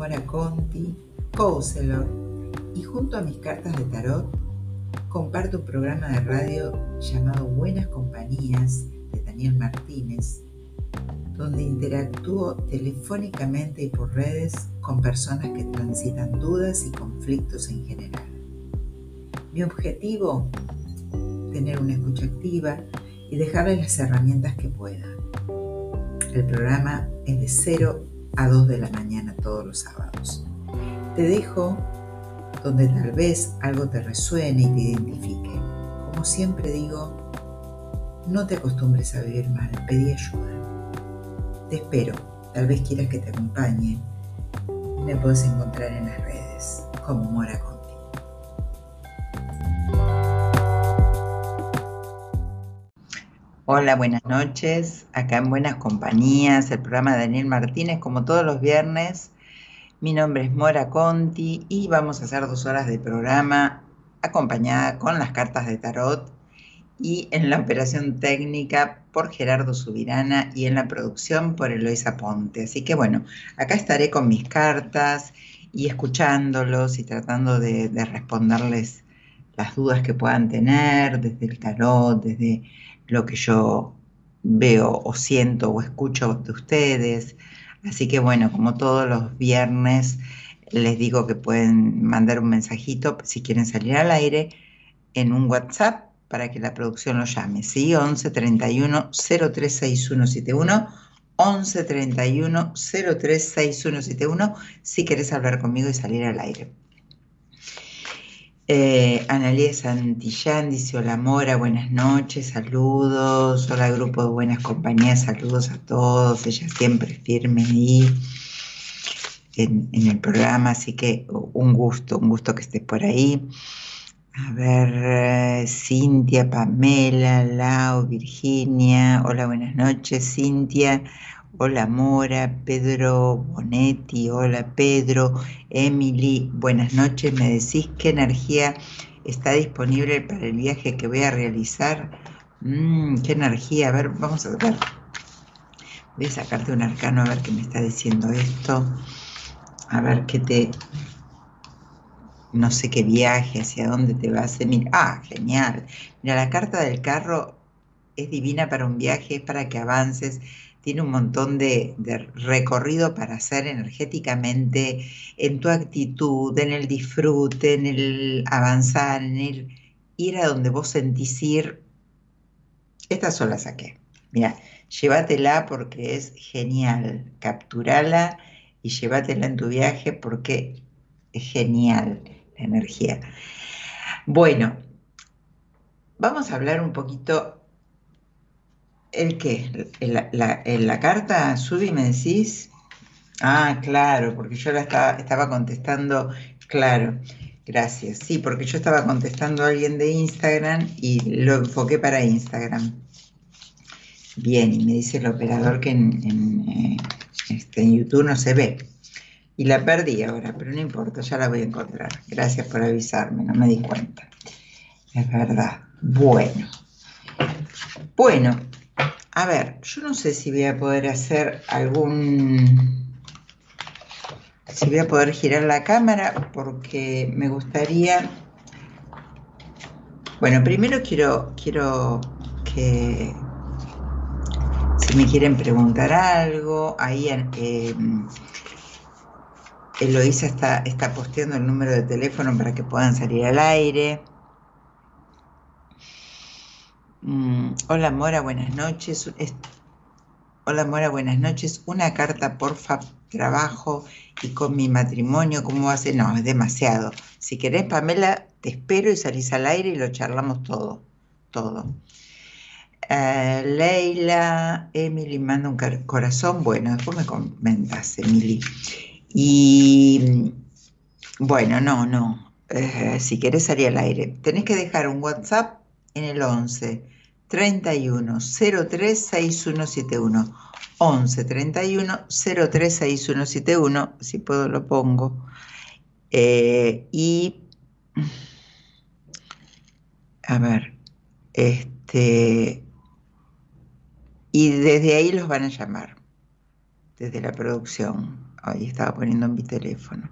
Mora Conti, counselor, y junto a mis cartas de tarot comparto un programa de radio llamado Buenas Compañías de Daniel Martínez, donde interactúo telefónicamente y por redes con personas que transitan dudas y conflictos en general. Mi objetivo, tener una escucha activa y dejarles las herramientas que pueda. El programa es de 0 a 2 de la mañana todos los sábados. Te dejo donde tal vez algo te resuene y te identifique. Como siempre digo, no te acostumbres a vivir mal, pedí ayuda. Te espero, tal vez quieras que te acompañe. Me puedes encontrar en las redes como Mora. Hola, buenas noches. Acá en Buenas Compañías, el programa de Daniel Martínez, como todos los viernes mi nombre es Mora Conti y vamos a hacer dos horas de programa acompañada con las cartas de tarot y en la operación técnica por Gerardo Subirana y en la producción por Eloisa Ponte. Así que bueno, acá estaré con mis cartas y escuchándolos y tratando de, de responderles las dudas que puedan tener desde el tarot, desde lo que yo veo o siento o escucho de ustedes. Así que bueno, como todos los viernes, les digo que pueden mandar un mensajito si quieren salir al aire en un WhatsApp para que la producción lo llame. Sí, 11 31 036171. 11 31 036171 si querés hablar conmigo y salir al aire. Eh, Santillán dice, hola Mora, buenas noches, saludos, hola grupo de buenas compañías, saludos a todos, ella siempre firme ahí en, el programa, así que un gusto, un gusto que estés por ahí. A ver, Cintia, Pamela, Lau, Virginia, hola, buenas noches, Cintia, Hola Mora, Pedro Bonetti, hola Pedro, Emily, buenas noches. ¿Me decís qué energía está disponible para el viaje que voy a realizar? Mm, ¿Qué energía? A ver, vamos a ver. Voy a sacarte un arcano a ver qué me está diciendo esto. A ver qué te... No sé qué viaje, hacia dónde te vas. Mira, ah, genial. Mira, la carta del carro es divina para un viaje, es para que avances tiene un montón de, recorrido para hacer energéticamente en tu actitud, en el disfrute, en el avanzar, en el ir a donde vos sentís ir. Esta sola saqué. Mira, llévatela porque es genial. Capturala y llévatela en tu viaje porque es genial la energía. Bueno, vamos a hablar un poquito ¿El qué? ¿En la, carta, Subi, me decís? Ah, claro, porque yo la estaba, estaba contestando, claro, gracias. Sí, porque yo estaba contestando a alguien de Instagram y lo enfoqué para Instagram. Bien, y me dice el operador que en, eh, este, en YouTube no se ve. Y la perdí ahora, pero no importa, ya la voy a encontrar. Gracias por avisarme, no me di cuenta. Es verdad. Bueno. Bueno, a ver, yo no sé si voy a poder hacer algún... Si voy a poder girar la cámara porque me gustaría... Bueno, primero quiero, quiero que... Si me quieren preguntar algo, ahí eh, Eloisa está, está posteando el número de teléfono para que puedan salir al aire. Mm, hola Mora, buenas noches. hola Mora, buenas noches. Una carta, porfa, trabajo y con mi matrimonio, ¿cómo ser? No, es demasiado. Si querés, Pamela, te espero y salís al aire y lo charlamos todo, todo. Eh, Leila, Emily manda un corazón. Bueno, después me comentas, Emily. Y bueno, no, no. Eh, si querés salir al aire, tenés que dejar un WhatsApp en el 11 31 03 6171. 11 31 03 6171, si puedo lo pongo. Eh, y, a ver, este, y desde ahí los van a llamar, desde la producción. Ahí estaba poniendo mi teléfono.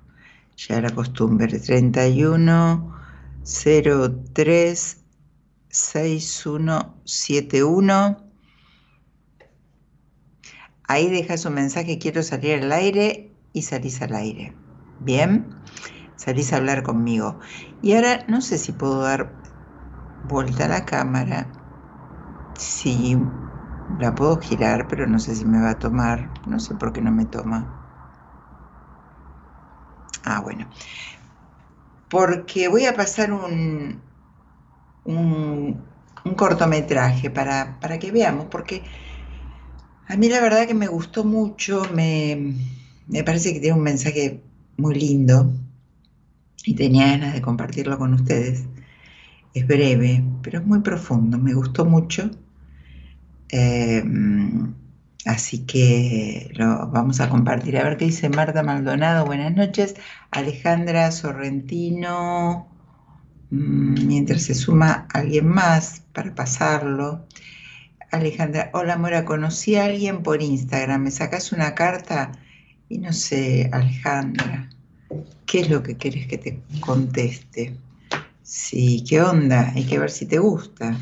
Ya era costumbre. 31 03 6171. Ahí dejas un mensaje, quiero salir al aire y salís al aire. Bien, salís a hablar conmigo. Y ahora no sé si puedo dar vuelta a la cámara. Sí, la puedo girar, pero no sé si me va a tomar. No sé por qué no me toma. Ah, bueno. Porque voy a pasar un, un, cortometraje para, para, que veamos, porque a mí la verdad que me gustó mucho, me, me parece que tiene un mensaje muy lindo y tenía ganas de compartirlo con ustedes. Es breve, pero es muy profundo, me gustó mucho. Eh, así que lo vamos a compartir. A ver qué dice Marta Maldonado. Buenas noches. Alejandra Sorrentino. Mm, mientras se suma alguien más para pasarlo. Alejandra, hola Mora, conocí a alguien por Instagram, me sacas una carta y no sé, Alejandra, ¿qué es lo que quieres que te conteste? Sí, ¿qué onda? Hay que ver si te gusta.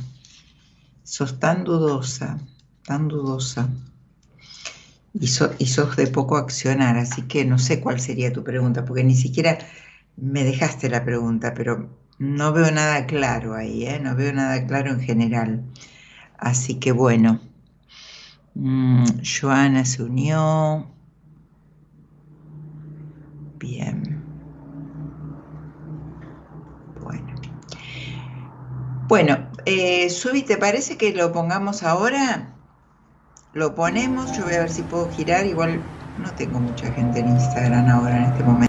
Sos tan dudosa, tan dudosa. Y, y sos de poco accionar, así que no sé cuál sería tu pregunta, porque ni siquiera me dejaste la pregunta, pero no veo nada claro ahí, ¿eh? no veo nada claro en general. Así que bueno, mm, Joana se unió. Bien. Bueno. Bueno, eh, ¿te parece que lo pongamos ahora? Lo ponemos, yo voy a ver si puedo girar, igual no tengo mucha gente en Instagram ahora en este momento.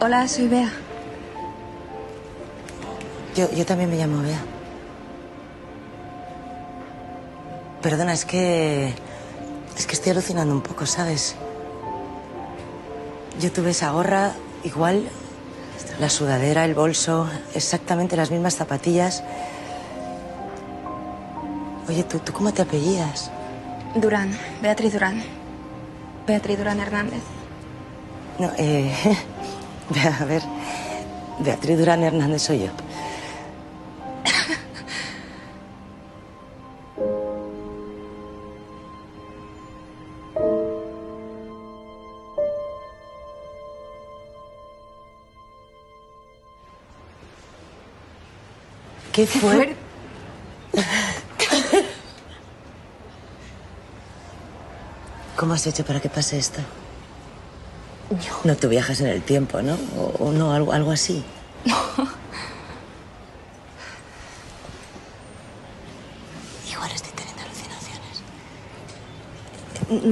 Hola, soy Bea. Yo, yo también me llamo Bea. Perdona, es que... Es que estoy alucinando un poco, ¿sabes? Yo tuve esa gorra, igual, la sudadera, el bolso, exactamente las mismas zapatillas. Oye, ¿tú, ¿tú cómo te apellidas? Durán, Beatriz Durán. Beatriz Durán Hernández. No, eh... A ver, Beatriz Durán Hernández soy yo. ¿Qué fue? ¿Cómo has hecho para que pase esto? No tú viajas en el tiempo, ¿no? O, no, algo, algo así. No. Igual estoy teniendo alucinaciones.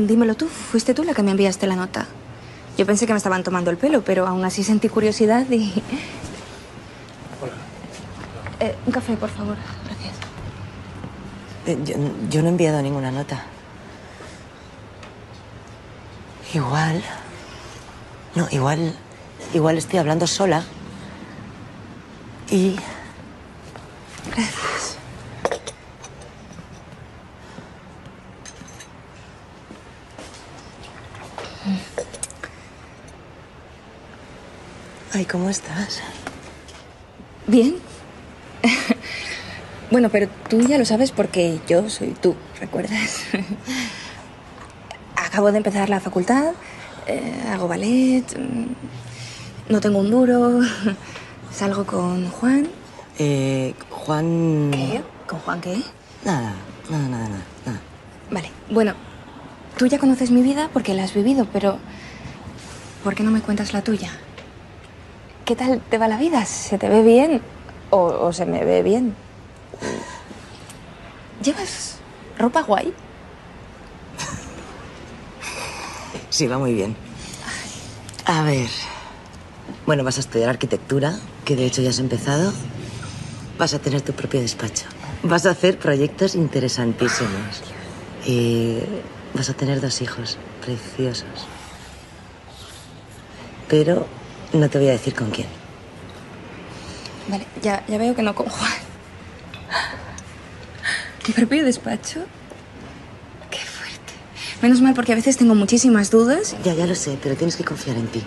Dímelo tú, fuiste tú la que me enviaste la nota. Yo pensé que me estaban tomando el pelo, pero aún así sentí curiosidad y... Hola. Eh, un café, por favor. Gracias. Eh, yo, yo no he enviado ninguna nota. Igual... No, igual. Igual estoy hablando sola. Y. Gracias. Ay, ¿cómo estás? Bien. bueno, pero tú ya lo sabes porque yo soy tú, ¿recuerdas? Acabo de empezar la facultad eh, hago ballet, mm, no tengo un duro, salgo con Juan. Eh, Juan... ¿Qué? ¿Con Juan qué? Nada, nada, nada, nada, nada. Vale, bueno, tú ya conoces mi vida porque la has vivido, pero ¿por qué no me cuentas la tuya? ¿Qué tal te va la vida? ¿Se te ve bien o, o se me ve bien? ¿Llevas ropa guay? Sí, va muy bien. A ver. Bueno, vas a estudiar arquitectura, que de hecho ya has empezado. Vas a tener tu propio despacho. Vas a hacer proyectos interesantísimos. Y vas a tener dos hijos preciosos. Pero no te voy a decir con quién. Vale, ya, ya veo que no con Juan. ¿Mi propio despacho? Menos mal porque a veces tengo muchísimas dudas. Ya, ya lo sé, pero tienes que confiar en ti.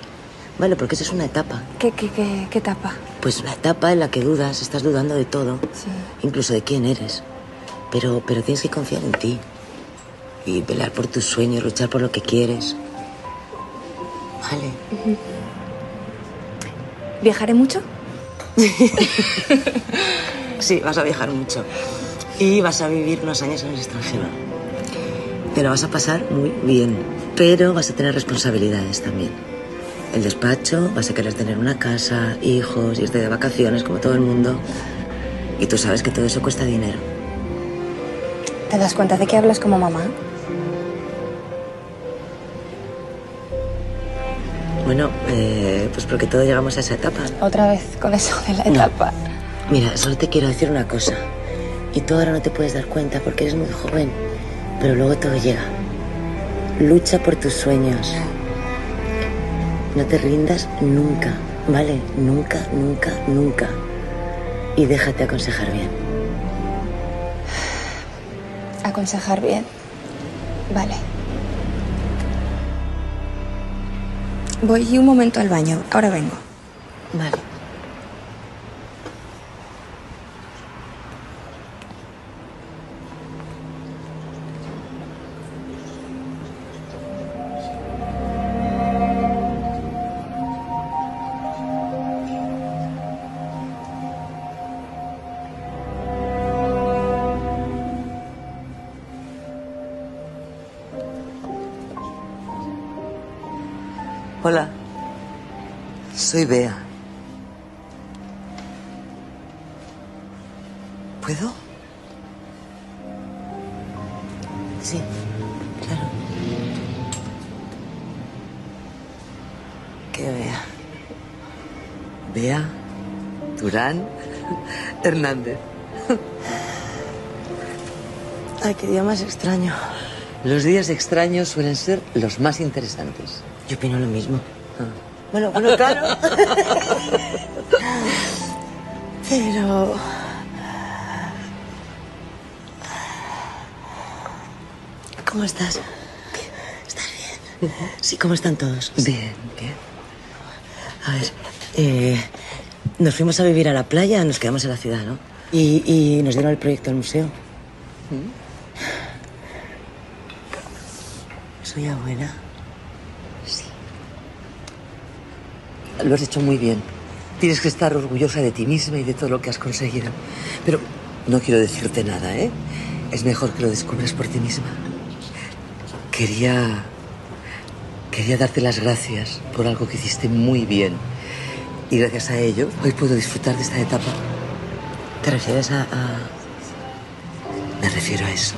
Vale, porque eso es una etapa. ¿Qué, qué, qué, qué etapa? Pues una etapa en la que dudas, estás dudando de todo. Sí. Incluso de quién eres. Pero, pero tienes que confiar en ti. Y velar por tus sueños, luchar por lo que quieres. Vale. ¿Viajaré mucho? Sí, vas a viajar mucho. Y vas a vivir unos años en el extranjero. Te lo vas a pasar muy bien. Pero vas a tener responsabilidades también. El despacho, vas a querer tener una casa, hijos, irte de vacaciones como todo el mundo. Y tú sabes que todo eso cuesta dinero. ¿Te das cuenta de que hablas como mamá? Bueno, eh, pues porque todos llegamos a esa etapa. Otra vez con eso de la No. etapa. Mira, solo te quiero decir una cosa. Y tú ahora no te puedes dar cuenta porque eres muy joven. Pero luego todo llega. Lucha por tus sueños. No te rindas nunca, ¿vale? Nunca, nunca, nunca. Y déjate aconsejar bien. Aconsejar bien. Vale. Voy un momento al baño. Ahora vengo. Vale. Soy Bea. ¿Puedo? Sí, claro. ¿Qué Bea? Bea, Durán, Hernández. Ay, qué día más extraño. Los días extraños suelen ser los más interesantes. Yo opino lo mismo. Bueno, bueno, claro. Pero... ¿Cómo estás? ¿Estás bien? Sí, ¿cómo están todos? Bien, bien. A ver, eh, nos fuimos a vivir a la playa, nos quedamos en la ciudad, ¿no? Y, y nos dieron el proyecto del museo. ¿Soy abuela? Lo has hecho muy bien. Tienes que estar orgullosa de ti misma y de todo lo que has conseguido. Pero no quiero decirte nada, ¿eh? Es mejor que lo descubras por ti misma. Quería... Quería darte las gracias por algo que hiciste muy bien. Y gracias a ello, hoy puedo disfrutar de esta etapa. ¿Te refieres a, a- Me refiero a eso.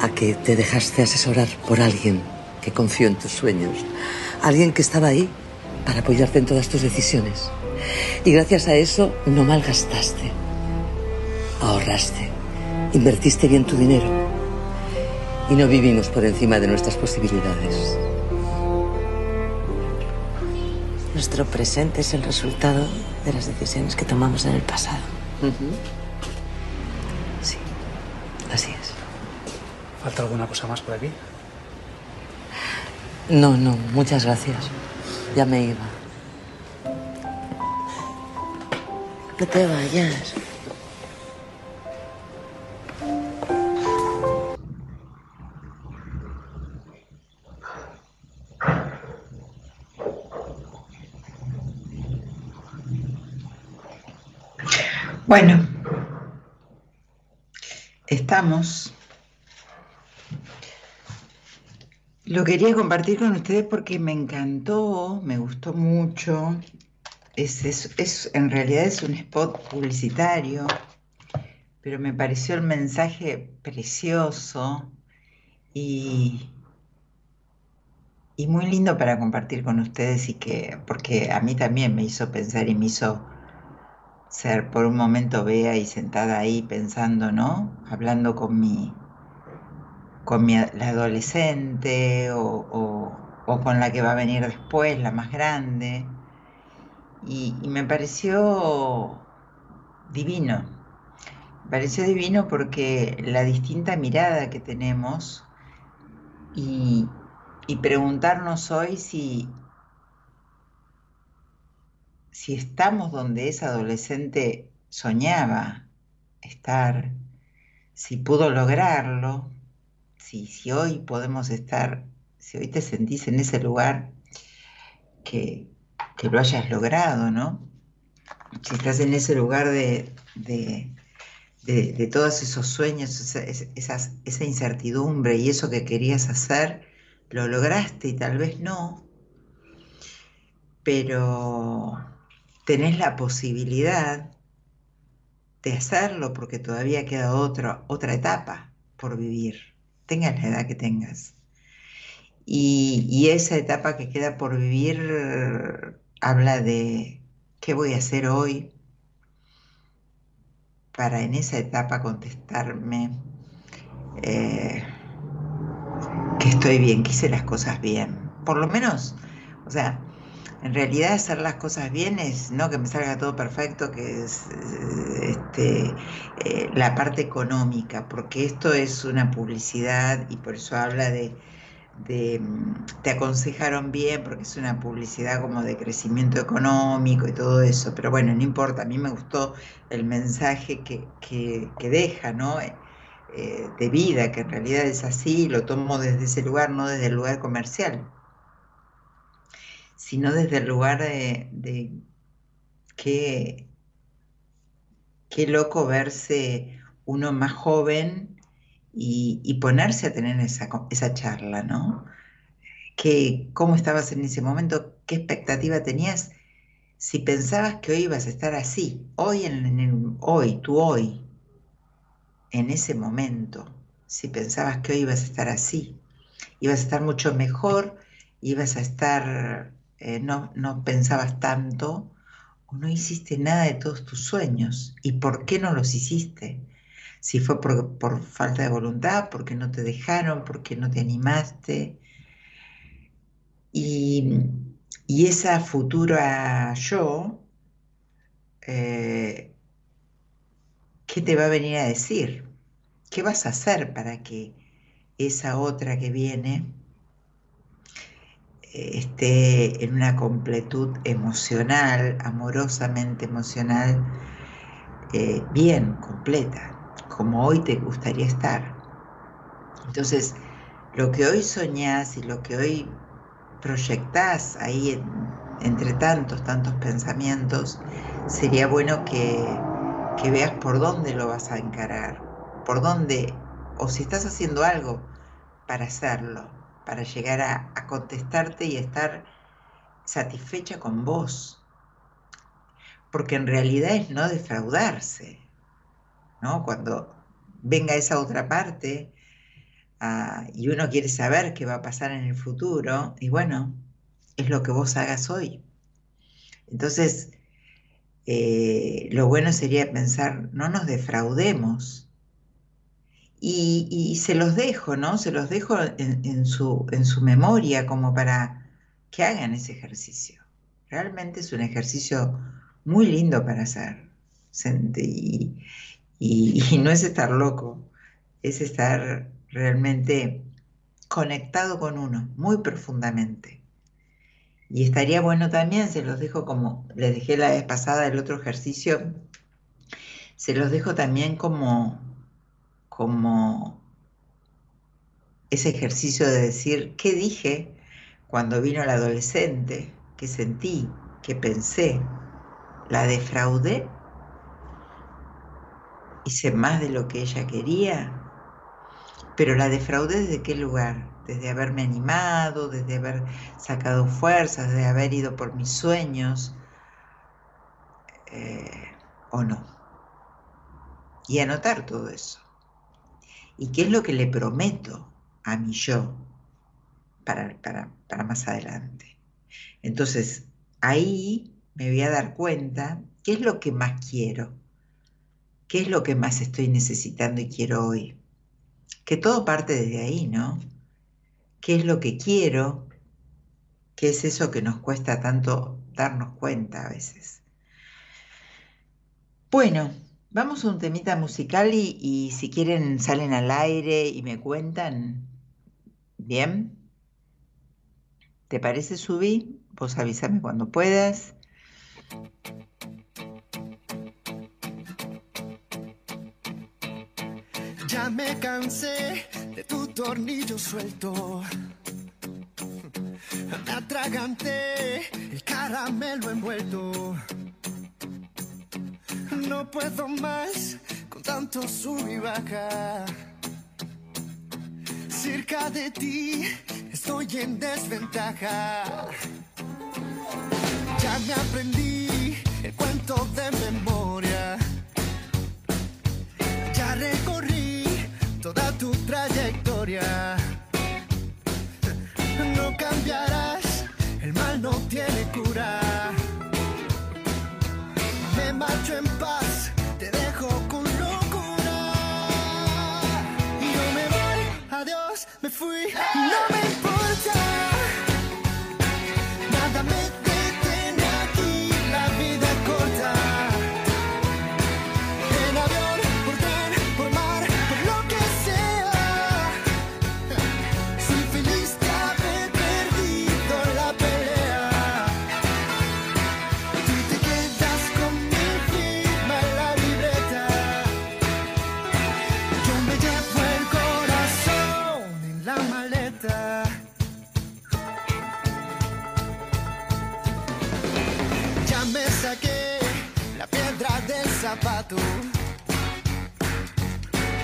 A que te dejaste asesorar por alguien que confió en tus sueños. Alguien que estaba ahí para apoyarte en todas tus decisiones. Y gracias a eso no malgastaste. Ahorraste. Invertiste bien tu dinero. Y no vivimos por encima de nuestras posibilidades. Nuestro presente es el resultado de las decisiones que tomamos en el pasado. Sí, así es. ¿Falta alguna cosa más por aquí? No, no, muchas gracias. Ya me iba. No te vayas. Bueno, estamos. Lo quería compartir con ustedes porque me encantó, me gustó mucho. Es, es, en realidad es un spot publicitario, pero me pareció el mensaje precioso y, y muy lindo para compartir con ustedes y que, porque a mí también me hizo pensar y me hizo ser por un momento vea y sentada ahí pensando, ¿no? Hablando con mi, con mi la adolescente o, con la que va a venir después, la más grande. Y, me pareció divino. Me pareció divino porque la distinta mirada que tenemos y, y preguntarnos hoy si si estamos donde esa adolescente soñaba estar, si pudo lograrlo, si, si hoy podemos estar, si hoy te sentís en ese lugar, que, lo hayas logrado, ¿no? Si estás en ese lugar de, de, todos esos sueños, esa, esa incertidumbre y eso que querías hacer, lo lograste y tal vez no, pero tenés la posibilidad de hacerlo porque todavía queda otra, otra etapa por vivir, tengas la edad que tengas. Y, esa etapa que queda por vivir habla de qué voy a hacer hoy para en esa etapa contestarme eh, que estoy bien, que hice las cosas bien. Por lo menos, o sea, en realidad hacer las cosas bien es no que me salga todo perfecto, que es este, eh, la parte económica, porque esto es una publicidad y por eso habla de, mm, te aconsejaron bien, porque es una publicidad como de crecimiento económico y todo eso, pero bueno, no importa, a mí me gustó el mensaje que, deja, ¿no? Eh, eh, de vida, que en realidad es así, lo tomo desde ese lugar, no desde el lugar comercial sino desde el lugar de, qué, qué loco verse uno más joven y, ponerse a tener esa, esa charla, ¿no? Que, ¿Cómo estabas en ese momento? ¿Qué expectativa tenías? Si pensabas que hoy ibas a estar así, hoy, en, hoy, tú hoy, en ese momento, si pensabas que hoy ibas a estar así, ibas a estar mucho mejor, ibas a estar eh, no, no pensabas tanto o no hiciste nada de todos tus sueños. ¿Y por qué no los hiciste? Si fue por, falta de voluntad, porque no te dejaron, porque no te animaste. Y, esa futura yo, eh, ¿qué te va a venir a decir? ¿Qué vas a hacer para que esa otra que viene esté en una completud emocional, amorosamente emocional, eh, bien, completa, como hoy te gustaría estar. Entonces, lo que hoy soñás y lo que hoy proyectás ahí entre tantos, tantos pensamientos, sería bueno que, que veas por dónde lo vas a encarar, por dónde, o si estás haciendo algo para hacerlo para llegar a, contestarte y estar satisfecha con vos. Porque en realidad es no defraudarse, ¿no? Cuando venga esa otra parte ah, y uno quiere saber qué va a pasar en el futuro, y bueno, es lo que vos hagas hoy. Entonces, eh, lo bueno sería pensar, no nos defraudemos, y, se los dejo, ¿no? Se los dejo en, su, en su memoria como para que hagan ese ejercicio. Realmente es un ejercicio muy lindo para hacer. Y, y, no es estar loco, es estar realmente conectado con uno, muy profundamente. Y estaría bueno también, se los dejo como les dejé la vez pasada el otro ejercicio, se los dejo también como, como ese ejercicio de decir, ¿qué dije cuando vino el adolescente? ¿Qué sentí? ¿Qué pensé? ¿La defraudé? ¿Hice más de lo que ella quería? Pero la defraudé desde qué lugar? Desde haberme animado, desde haber sacado fuerzas, desde haber ido por mis sueños, eh, o no. Y anotar todo eso. ¿Y qué es lo que le prometo a mi yo para, para, para más adelante? Entonces, ahí me voy a dar cuenta qué es lo que más quiero, qué es lo que más estoy necesitando y quiero hoy que todo parte desde ahí, ¿no? ¿Qué es lo que quiero? ¿Qué es eso que nos cuesta tanto darnos cuenta a veces? Bueno, vamos a un temita musical y, si quieren salen al aire y me cuentan. ¿Bien? ¿Te parece, Subí? Vos avísame cuando puedas. Ya me cansé de tu tornillo suelto. Me atraganté el caramelo envuelto. No puedo más con tanto sub y baja. Cerca de ti estoy en desventaja. Ya me aprendí el cuento de memoria. Ya recorrí toda tu trayectoria. No cambiarás, el mal no tiene cura. Marcho en paz, te dejo con locura. Y yo me voy, adiós, me fui, no me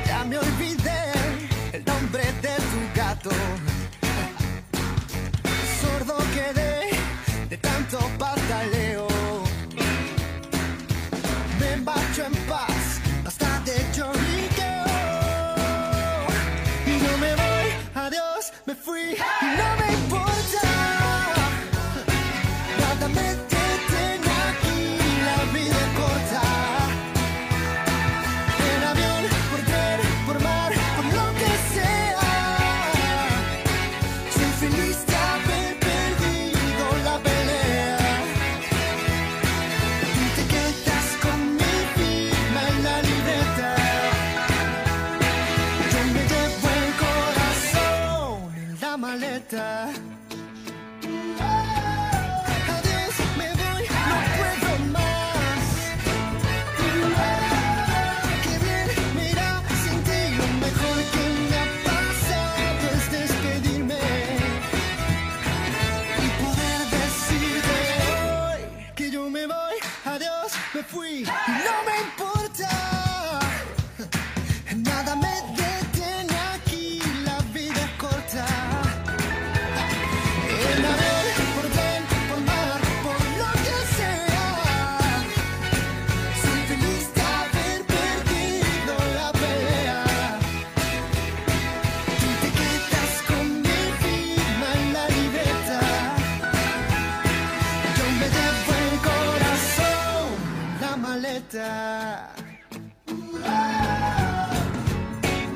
Ya me olvidé el nombre de tu gato. Sordo quedé de tanto pataleo. Me marcho en paz, basta de lloriqueo. Y no me voy, adiós, me fui. fui no me importa. No,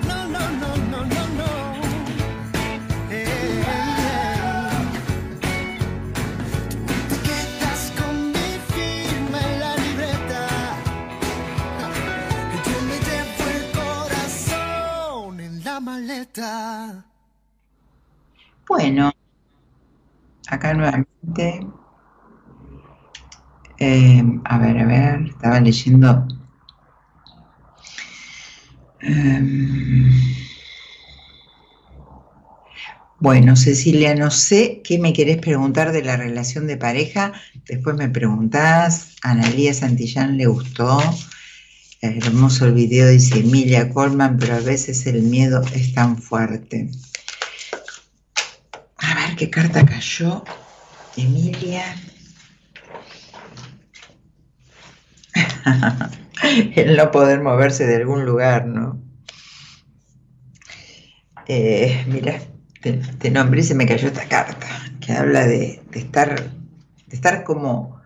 no, no, no, no, no. Bueno, acá nuevamente eh, a ver, a ver, estaba leyendo. Em, bueno, Cecilia, no sé qué me querés preguntar de la relación de pareja. Después me preguntás. A Analía Santillán le gustó. Hermoso el video, dice Emilia Colman, pero a veces el miedo es tan fuerte. A ver qué carta cayó. Emilia. el no poder moverse de algún lugar, ¿no? Eh, mira, te, te, nombré y se me cayó esta carta, que habla de, estar, de estar como,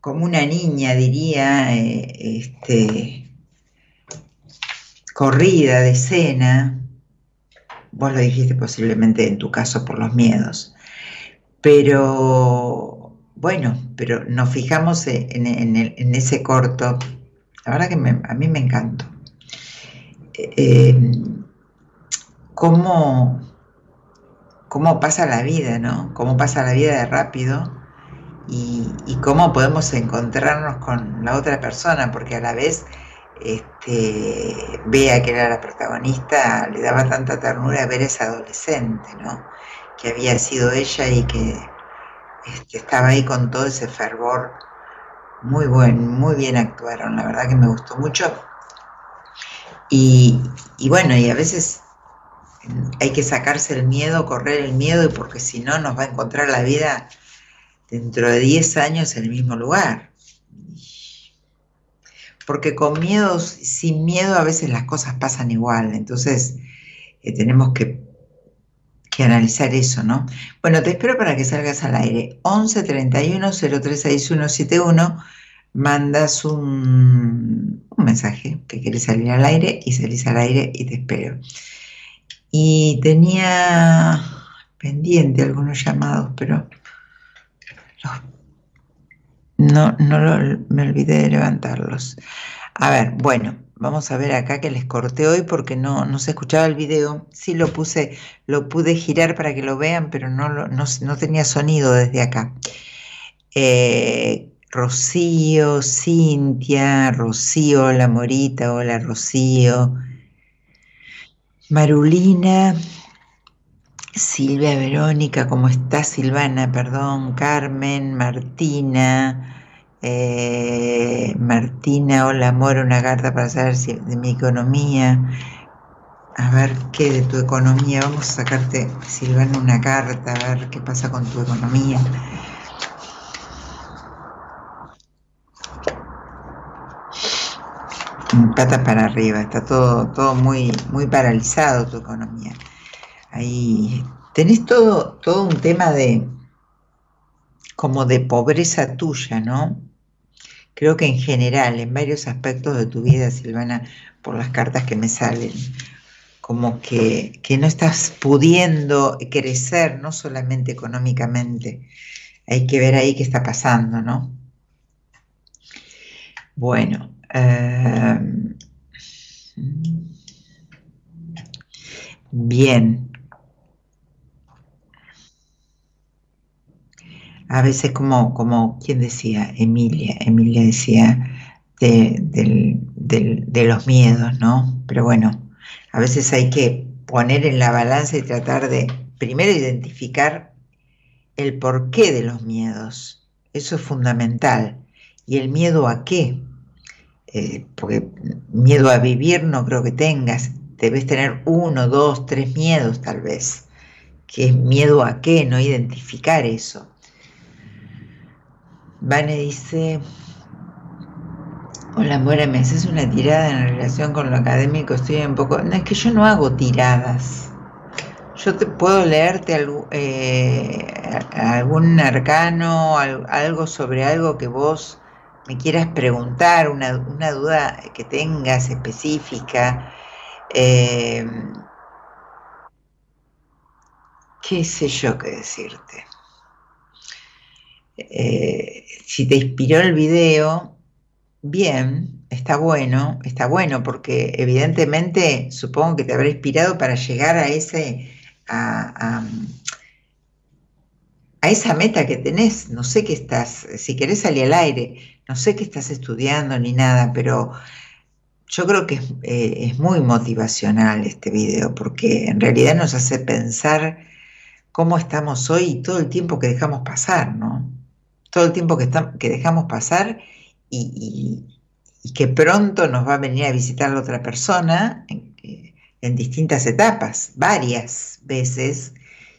como una niña, diría, eh, este, corrida de escena. Vos lo dijiste posiblemente en tu caso por los miedos. Pero bueno, pero nos fijamos en, en, en ese corto. La verdad que a mí me encantó. Eh, cómo, cómo pasa la vida, ¿no? Cómo pasa la vida de rápido y, y, cómo podemos encontrarnos con la otra persona, porque a la vez este, que era la protagonista, le daba tanta ternura ver a esa adolescente, ¿no? Que había sido ella y que estaba ahí con todo ese fervor. Muy buen, muy bien actuaron, la verdad que me gustó mucho. Y, y bueno, y a veces hay que sacarse el miedo, correr el miedo, porque si no nos va a encontrar la vida dentro de 10 años en el mismo lugar. Porque con miedo, sin miedo a veces las cosas pasan igual, entonces eh, tenemos que, que, analizar eso, ¿no? Bueno, te espero para que salgas al aire. 11 31 0361 71, mandas un, mensaje que quieres salir al aire y salís al aire y te espero. Y tenía pendiente algunos llamados, pero no, no lo, me olvidé de levantarlos. A ver, bueno, vamos a ver acá que les corté hoy porque no, no se escuchaba el video. Sí lo puse, lo pude girar para que lo vean, pero no, no, no tenía sonido desde acá. Eh, Rocío, Cintia, Rocío, hola Morita, hola Rocío. Marulina, Silvia Verónica, ¿cómo estás? Silvana, perdón, Carmen, Martina, eh, Martina, hola amor, una carta para saber si, de mi economía. A ver qué de tu economía, vamos a sacarte, Silvana, una carta, a ver qué pasa con tu economía. Pata para arriba, está todo, todo muy, muy paralizado tu economía. Ahí tenés todo, todo un tema de como de pobreza tuya, ¿no? Creo que en general, en varios aspectos de tu vida, Silvana, por las cartas que me salen, como que, que no estás pudiendo crecer, no solamente económicamente. Hay que ver ahí qué está pasando, ¿no? Bueno, eh, bien. A veces como, como ¿quién decía? Emilia. Emilia decía de, los miedos, ¿no? Pero bueno, a veces hay que poner en la balanza y tratar de primero identificar el porqué de los miedos. Eso es fundamental. ¿Y el miedo a qué? Eh, porque miedo a vivir no creo que tengas. Debes tener uno, dos, tres miedos tal vez. ¿Qué es miedo a qué? No identificar eso. Vane dice, hola Mora, me haces una tirada en relación con lo académico, estoy un poco... No, es que yo no hago tiradas. Yo te puedo leerte eh, algún arcano, algo sobre algo que vos me quieras preguntar, una, una duda que tengas específica. Eh, qué sé yo qué decirte. Eh, si te inspiró el video, bien, está bueno, está bueno, porque evidentemente supongo que te habrá inspirado para llegar a ese, a, a, esa meta que tenés. No sé qué estás, si querés salir al aire, no sé qué estás estudiando ni nada, pero yo creo que es, eh, es muy motivacional este video porque en realidad nos hace pensar cómo estamos hoy y todo el tiempo que dejamos pasar, ¿no? Todo el tiempo que, que dejamos pasar y, que pronto nos va a venir a visitar la otra persona en, en distintas etapas, varias veces,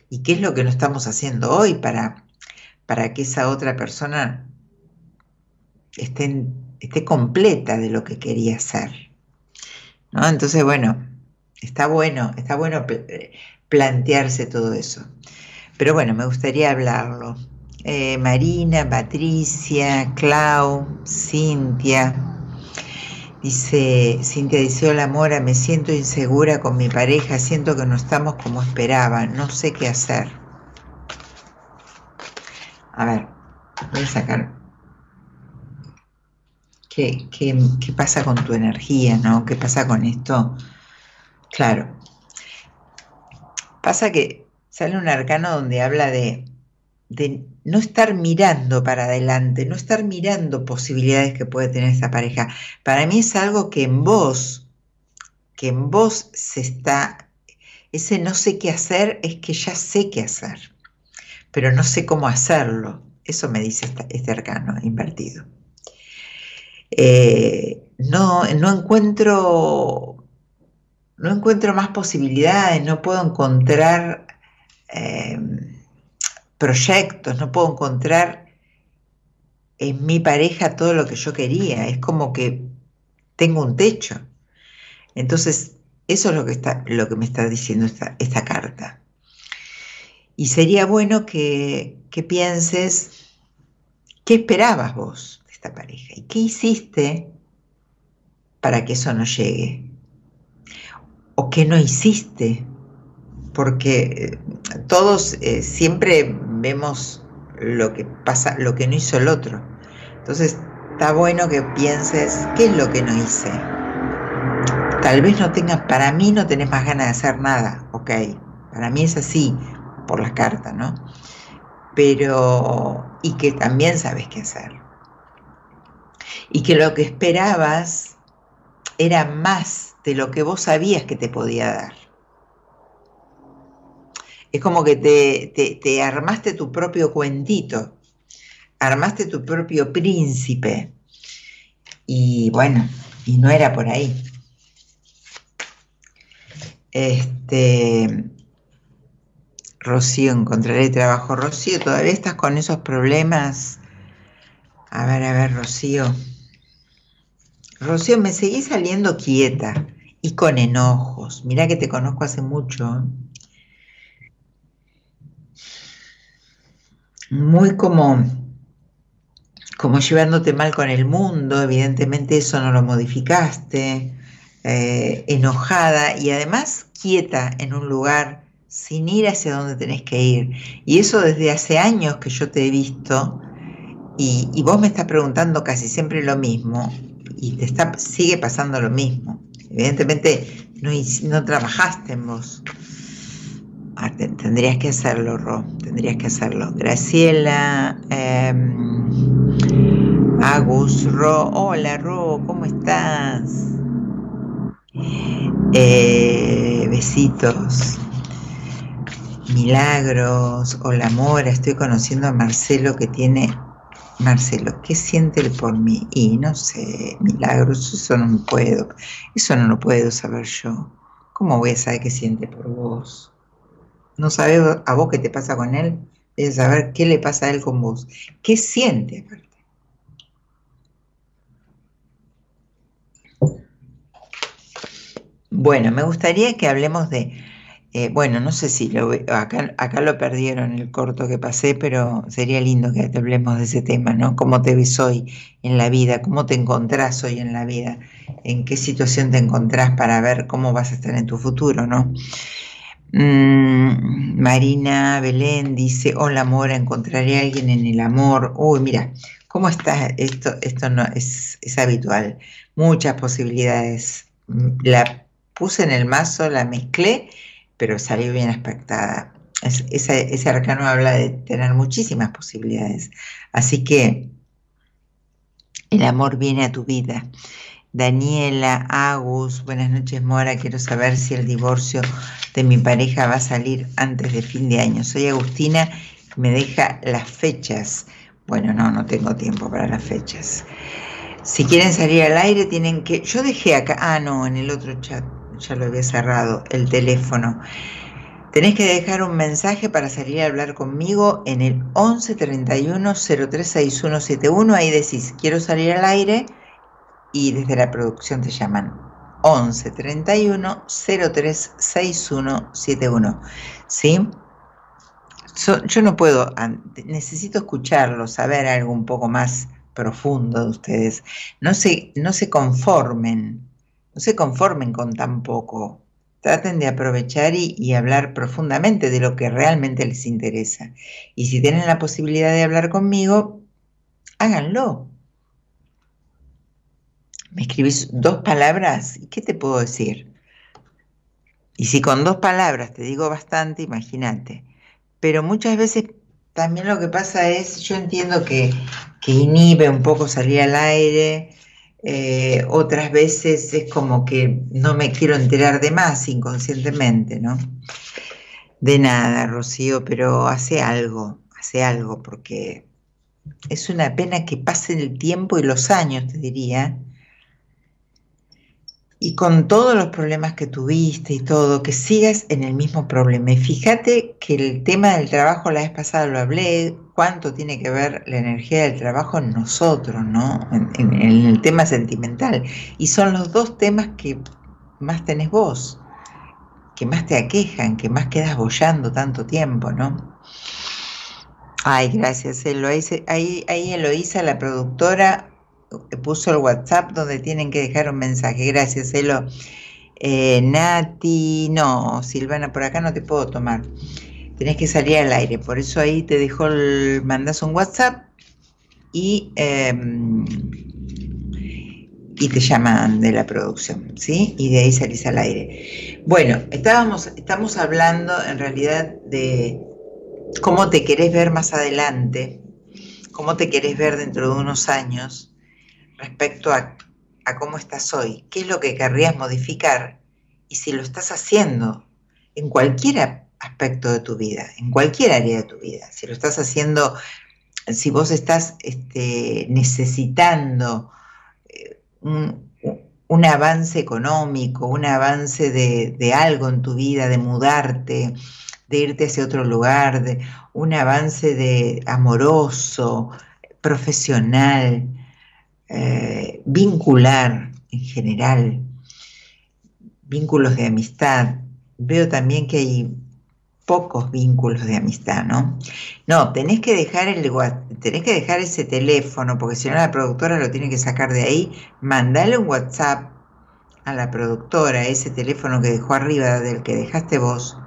y qué es lo que no estamos haciendo hoy para, para que esa otra persona esté, esté completa de lo que quería ser. ¿no? Entonces, bueno, está bueno, está bueno eh, plantearse todo eso. Pero bueno, me gustaría hablarlo. Eh, Marina, Patricia, Clau, Cintia. Dice, Cintia dice, hola Mora, me siento insegura con mi pareja, siento que no estamos como esperaba, no sé qué hacer. A ver, voy a sacar. ¿Qué, qué, qué pasa con tu energía, no? ¿Qué pasa con esto? Claro. Pasa que sale un arcano donde habla de, de no estar mirando para adelante, no estar mirando posibilidades que puede tener esta pareja. Para mí es algo que en vos, que en vos se está, ese no sé qué hacer es que ya sé qué hacer, pero no sé cómo hacerlo. Eso me dice este arcano invertido. Eh, no, no encuentro, no encuentro más posibilidades, no puedo encontrar eh, proyectos, no puedo encontrar en mi pareja todo lo que yo quería. Es como que tengo un techo. Entonces, eso es lo que, está, lo que me está diciendo esta, esta carta. Y sería bueno que, que pienses qué esperabas vos de esta pareja y qué hiciste para que eso no llegue. O qué no hiciste, porque eh, todos eh, siempre vemos lo que pasa, lo que no hizo el otro. Entonces, está bueno que pienses qué es lo que no hice. Tal vez no tengas, para mí no tenés más ganas de hacer nada, ok. Para mí es así, por las cartas, ¿no? Pero, y que también sabes qué hacer. Y que lo que esperabas era más de lo que vos sabías que te podía dar. Es como que te, te, te armaste tu propio cuentito, armaste tu propio príncipe. Y bueno, y no era por ahí. Este, Rocío, encontraré trabajo. Rocío, ¿todavía estás con esos problemas? A ver, a ver, Rocío. Rocío, me seguís saliendo quieta y con enojos. Mirá que te conozco hace mucho. Muy como, como llevándote mal con el mundo. Evidentemente eso no lo modificaste. eh, enojada y además quieta en un lugar sin ir hacia donde tenés que ir. Y eso desde hace años que yo te he visto y, y vos me estás preguntando casi siempre lo mismo y te está, sigue pasando lo mismo. Evidentemente no, no trabajaste en vos. Te- tendrías que hacerlo, Ro, tendrías que hacerlo. Graciela, em, Agus, Ro, hola Ro, ¿cómo estás? Eh, besitos. Milagros, hola Mora, estoy conociendo a Marcelo que tiene... Marcelo, ¿qué siente él por mí? Y no sé, Milagros, eso no puedo, eso no lo puedo saber yo. ¿Cómo voy a saber qué siente por vos? ¿No sabes a vos qué te pasa con él? Debes saber qué le pasa a él con vos. ¿Qué siente aparte? Bueno, me gustaría que hablemos de, eh, bueno, no sé si lo, acá, acá lo perdieron el corto que pasé, pero sería lindo que te hablemos de ese tema, ¿no? ¿Cómo te ves hoy en la vida? ¿Cómo te encontrás hoy en la vida? ¿En qué situación te encontrás para ver cómo vas a estar en tu futuro, ¿no? Mm, Marina Belén dice, hola Mora, encontraré a alguien en el amor. Uy, mira, ¿cómo está? Esto, esto no es, es habitual. Muchas posibilidades. Mm, La puse en el mazo, la mezclé, pero salió bien aspectada. es- ese, ese arcano habla de tener muchísimas posibilidades. Así que el amor viene a tu vida. Daniela, Agus, buenas noches Mora, quiero saber si el divorcio de mi pareja va a salir antes de fin de año. Soy Agustina, me deja las fechas. Bueno, no, no tengo tiempo para las fechas. Si quieren salir al aire, tienen que... Yo dejé acá, ah, no, en el otro chat, ya lo había cerrado, el teléfono. Tenés que dejar un mensaje para salir a hablar conmigo en el 11 31 036171. Ahí decís, quiero salir al aire y desde la producción te llaman 11 31 036171. ¿Sí? So- yo no puedo, necesito escucharlo, saber algo un poco más profundo de ustedes. No se, no se conformen, no se conformen con tan poco. Traten de aprovechar y, y hablar profundamente de lo que realmente les interesa. Y si tienen la posibilidad de hablar conmigo, háganlo. Me escribís dos palabras, ¿y qué te puedo decir? Y si con dos palabras te digo bastante, imagínate. Pero muchas veces también lo que pasa es, yo entiendo que, que inhibe un poco salir al aire, eh, otras veces es como que no me quiero enterar de más inconscientemente, ¿no? De nada, Rocío, pero hace algo, hace algo, porque es una pena que pase el tiempo y los años, te diría, y con todos los problemas que tuviste y todo, que sigas en el mismo problema. Y fíjate que el tema del trabajo, la vez pasada lo hablé, cuánto tiene que ver la energía del trabajo en nosotros, ¿no? En, el tema sentimental. Y son los dos temas que más tenés vos, que más te aquejan, que más quedas bollando tanto tiempo, ¿no? Ay, gracias, Eloísa. Ahí, ahí Eloísa, la productora, puso el WhatsApp donde tienen que dejar un mensaje. Gracias, Elo. Eh, Nati, no, Silvana, por acá no te puedo tomar. Tenés que salir al aire. Por eso ahí te dejo el, mandas un WhatsApp y, em, y te llaman de la producción, ¿sí? Y de ahí salís al aire. Bueno, estábamos, estamos hablando en realidad de cómo te querés ver más adelante, cómo te querés ver dentro de unos años respecto a, cómo estás hoy, qué es lo que querrías modificar y si lo estás haciendo en cualquier aspecto de tu vida, en cualquier área de tu vida, si lo estás haciendo, si vos estás este, necesitando eh, un, avance económico, un avance de, de algo en tu vida, de mudarte, de irte hacia otro lugar, de un avance de amoroso, profesional, eh, vincular en general, vínculos de amistad. Veo también que hay pocos vínculos de amistad, ¿no? No, tenés que dejar el tenés que dejar ese teléfono, porque si no la productora lo tiene que sacar de ahí, mandale un WhatsApp a la productora, ese teléfono que dejó arriba del que dejaste vos,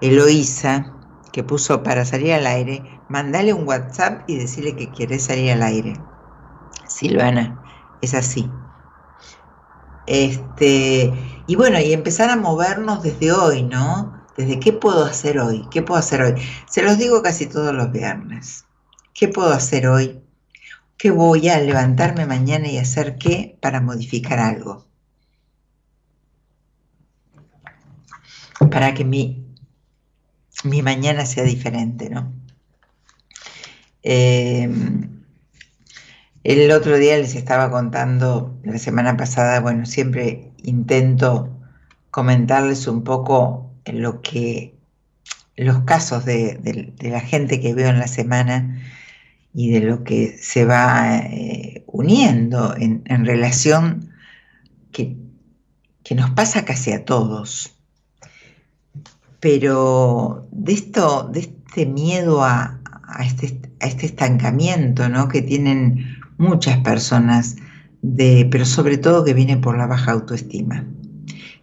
Eloísa, que puso para salir al aire, mandale un WhatsApp y decirle que querés salir al aire. Silvana, es así. Este, y bueno, y empezar a movernos desde hoy, ¿no? Desde qué puedo hacer hoy, qué puedo hacer hoy. Se los digo casi todos los viernes. ¿Qué puedo hacer hoy? ¿Qué voy a levantarme mañana y hacer qué para modificar algo? Para que mi, mi mañana sea diferente, ¿no? Eh, el otro día les estaba contando, la semana pasada, bueno, siempre intento comentarles un poco lo que, los casos de, la gente que veo en la semana y de lo que se va eh, uniendo en, relación que, nos pasa casi a todos. Pero de esto, de este miedo a, a este, a este estancamiento, ¿no? que tienen muchas personas, de, pero sobre todo que viene por la baja autoestima.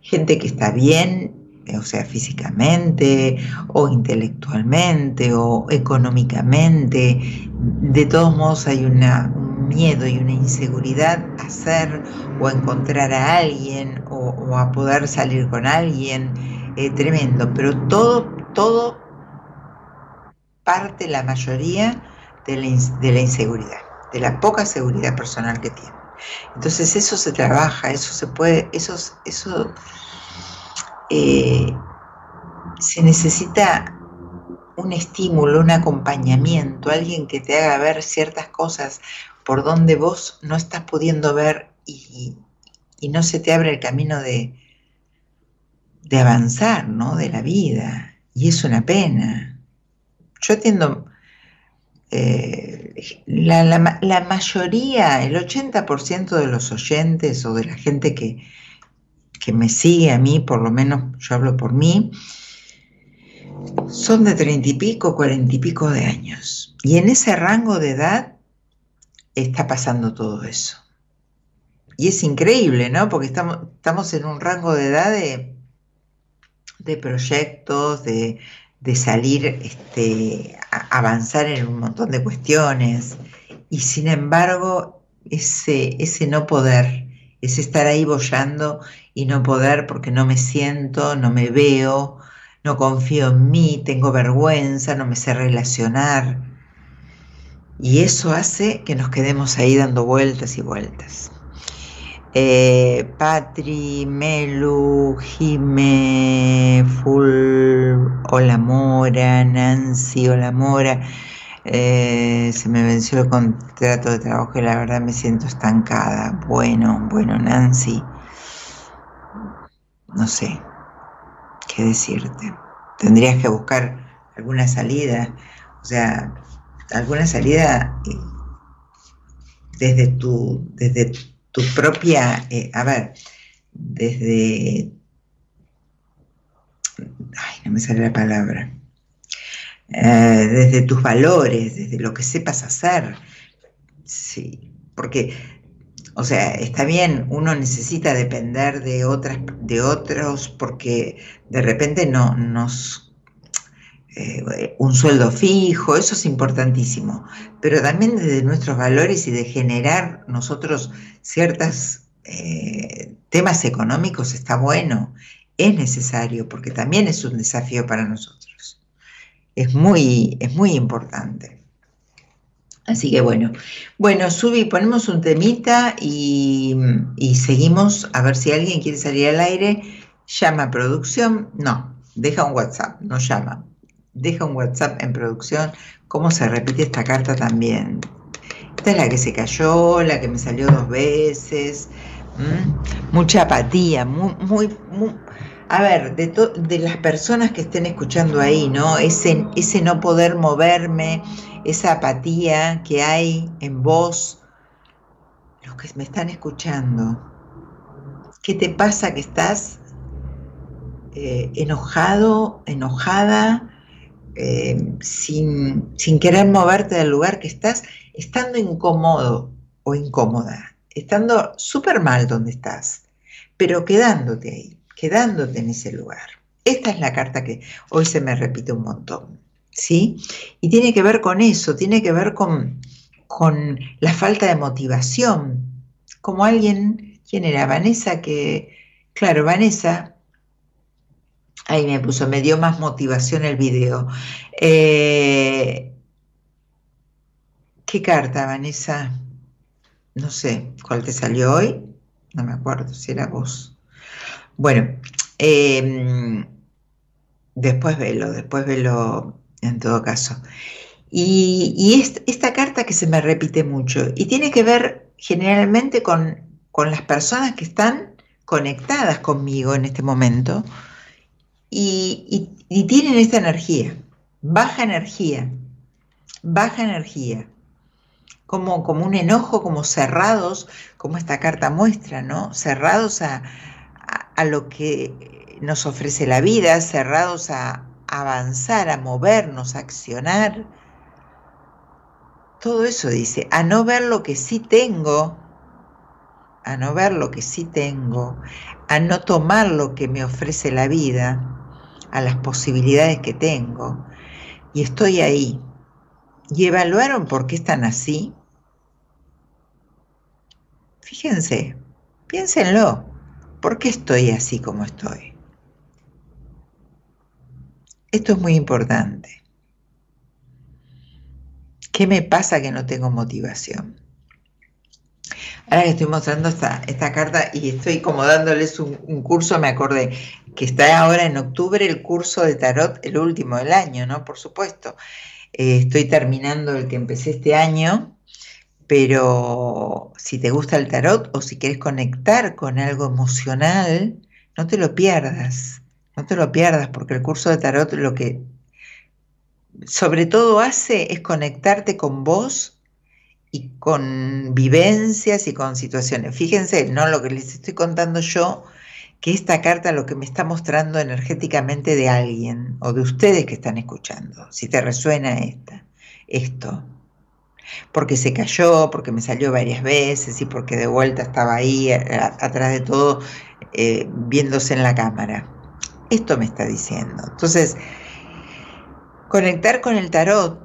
Gente que está bien, eh, o sea, físicamente, o intelectualmente, o económicamente. De todos modos hay una, un miedo y una inseguridad a ser o a encontrar a alguien o, a poder salir con alguien. eh, tremendo, pero todo, todo parte la mayoría de la inseguridad, de la poca seguridad personal que tienen. Entonces eso se trabaja, eso se puede, eso, eso eh, se necesita un estímulo, un acompañamiento, alguien que te haga ver ciertas cosas por donde vos no estás pudiendo ver y, y no se te abre el camino de, de avanzar, ¿no? De la vida. Y es una pena. Yo atiendo eh, la, la, mayoría, el 80% de los oyentes o de la gente que, que me sigue a mí, por lo menos yo hablo por mí, son de treinta y pico, cuarenta y pico de años. Y en ese rango de edad está pasando todo eso. Y es increíble, ¿no? Porque estamos, estamos en un rango de edad de, de proyectos, de, de salir, este, avanzar en un montón de cuestiones. Y sin embargo, ese, ese no poder, ese estar ahí bollando y no poder porque no me siento, no me veo, no confío en mí, tengo vergüenza, no me sé relacionar. Y eso hace que nos quedemos ahí dando vueltas y vueltas. Eh, Patri, Melu, Jime, Full, Hola Mora, Nancy, Hola Mora. Eh, se me venció el contrato de trabajo y la verdad me siento estancada. Bueno, bueno, Nancy. No sé qué decirte. Tendrías que buscar alguna salida, o sea, alguna salida eh, desde tu, desde tu propia, eh, a ver, desde, ay, no me sale la palabra, eh, desde tus valores, desde lo que sepas hacer, sí, porque, o sea, está bien, uno necesita depender de otras, de otros, porque de repente no nos eh, un sueldo fijo, eso es importantísimo, pero también desde nuestros valores y de generar nosotros ciertos eh, temas económicos está bueno, es necesario, porque también es un desafío para nosotros. Es muy, es muy importante. Así que bueno, bueno, Subi, ponemos un temita y, y seguimos a ver si alguien quiere salir al aire. Llama a producción, no, deja un WhatsApp, no llama deja un WhatsApp en producción, cómo se repite esta carta también. Esta es la que se cayó, la que me salió dos veces, mucha apatía, muy, muy, a ver, de, las personas que estén escuchando ahí, ¿no? Ese, ese no poder moverme, esa apatía que hay en vos, los que me están escuchando. ¿Qué te pasa que estás eh, enojado, enojada? Eh, sin, sin querer moverte del lugar que estás, estando incómodo o incómoda, estando súper mal donde estás, pero quedándote ahí, quedándote en ese lugar. Esta es la carta que hoy se me repite un montón, ¿sí? Y tiene que ver con eso, tiene que ver con, con la falta de motivación, como alguien, ¿quién era? Vanessa, que, claro, Vanessa Ahí me puso, me dio más motivación el video. Eh, ¿Qué carta, Vanessa? No sé, ¿cuál te salió hoy? No me acuerdo si era vos. Bueno, eh, después velo, después velo en todo caso. Y, y esta carta que se me repite mucho y tiene que ver generalmente con, con las personas que están conectadas conmigo en este momento y, tienen esta energía, baja energía, baja energía, como, como un enojo, como cerrados, como esta carta muestra, ¿no? Cerrados a, a, lo que nos ofrece la vida, cerrados a, avanzar, a movernos, a accionar. Todo eso dice, a no ver lo que sí tengo, a no ver lo que sí tengo, a no tomar lo que me ofrece la vida, a las posibilidades que tengo y estoy ahí. ¿Y evaluaron por qué están así? Fíjense, piénsenlo, ¿por qué estoy así como estoy? Esto es muy importante. ¿Qué me pasa que no tengo motivación? Ahora que estoy mostrando esta, carta y estoy como dándoles un, un curso, me acordé que está ahora en octubre el curso de tarot, el último del año, ¿no? Por supuesto. Eh, estoy terminando el que empecé este año, pero si te gusta el tarot o si quieres conectar con algo emocional, no te lo pierdas, no te lo pierdas, porque el curso de tarot lo que sobre todo hace es conectarte con vos y con vivencias y con situaciones. Fíjense, no lo que les estoy contando yo, que esta carta lo que me está mostrando energéticamente de alguien o de ustedes que están escuchando, si te resuena esta, esto. Porque se cayó, porque me salió varias veces y porque de vuelta estaba ahí atrás de todo eh, viéndose en la cámara. Esto me está diciendo. Entonces, conectar con el tarot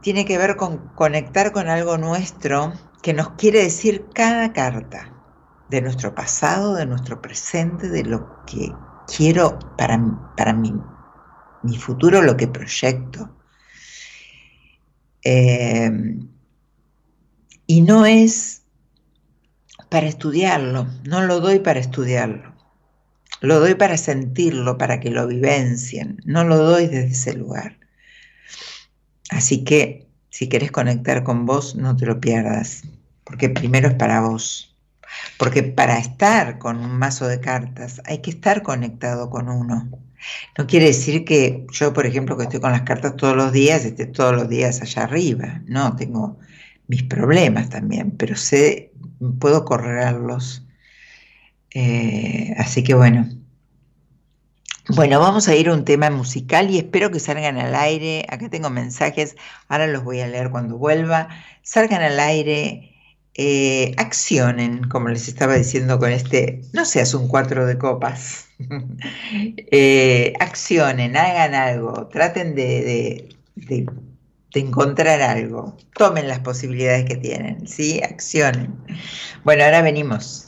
tiene que ver con conectar con algo nuestro que nos quiere decir cada carta de nuestro pasado, de nuestro presente, de lo que quiero para, para mi, mi futuro, lo que proyecto. Eh, y no es para estudiarlo, no lo doy para estudiarlo, lo doy para sentirlo, para que lo vivencien, no lo doy desde ese lugar. Así que si quieres conectar con vos, no te lo pierdas, porque primero es para vos. Porque para estar con un mazo de cartas hay que estar conectado con uno. No quiere decir que yo, por ejemplo, que estoy con las cartas todos los días, esté todos los días allá arriba. No, tengo mis problemas también, pero sé, puedo correrlos. Eh, así que bueno. Bueno, vamos a ir a un tema musical y espero que salgan al aire. Acá tengo mensajes, ahora los voy a leer cuando vuelva. Salgan al aire, eh, accionen, como les estaba diciendo con este, no seas un cuatro de copas. Eh, accionen, hagan algo, traten de, de- de- de encontrar algo. Tomen las posibilidades que tienen, ¿sí? Accionen. Bueno, ahora venimos.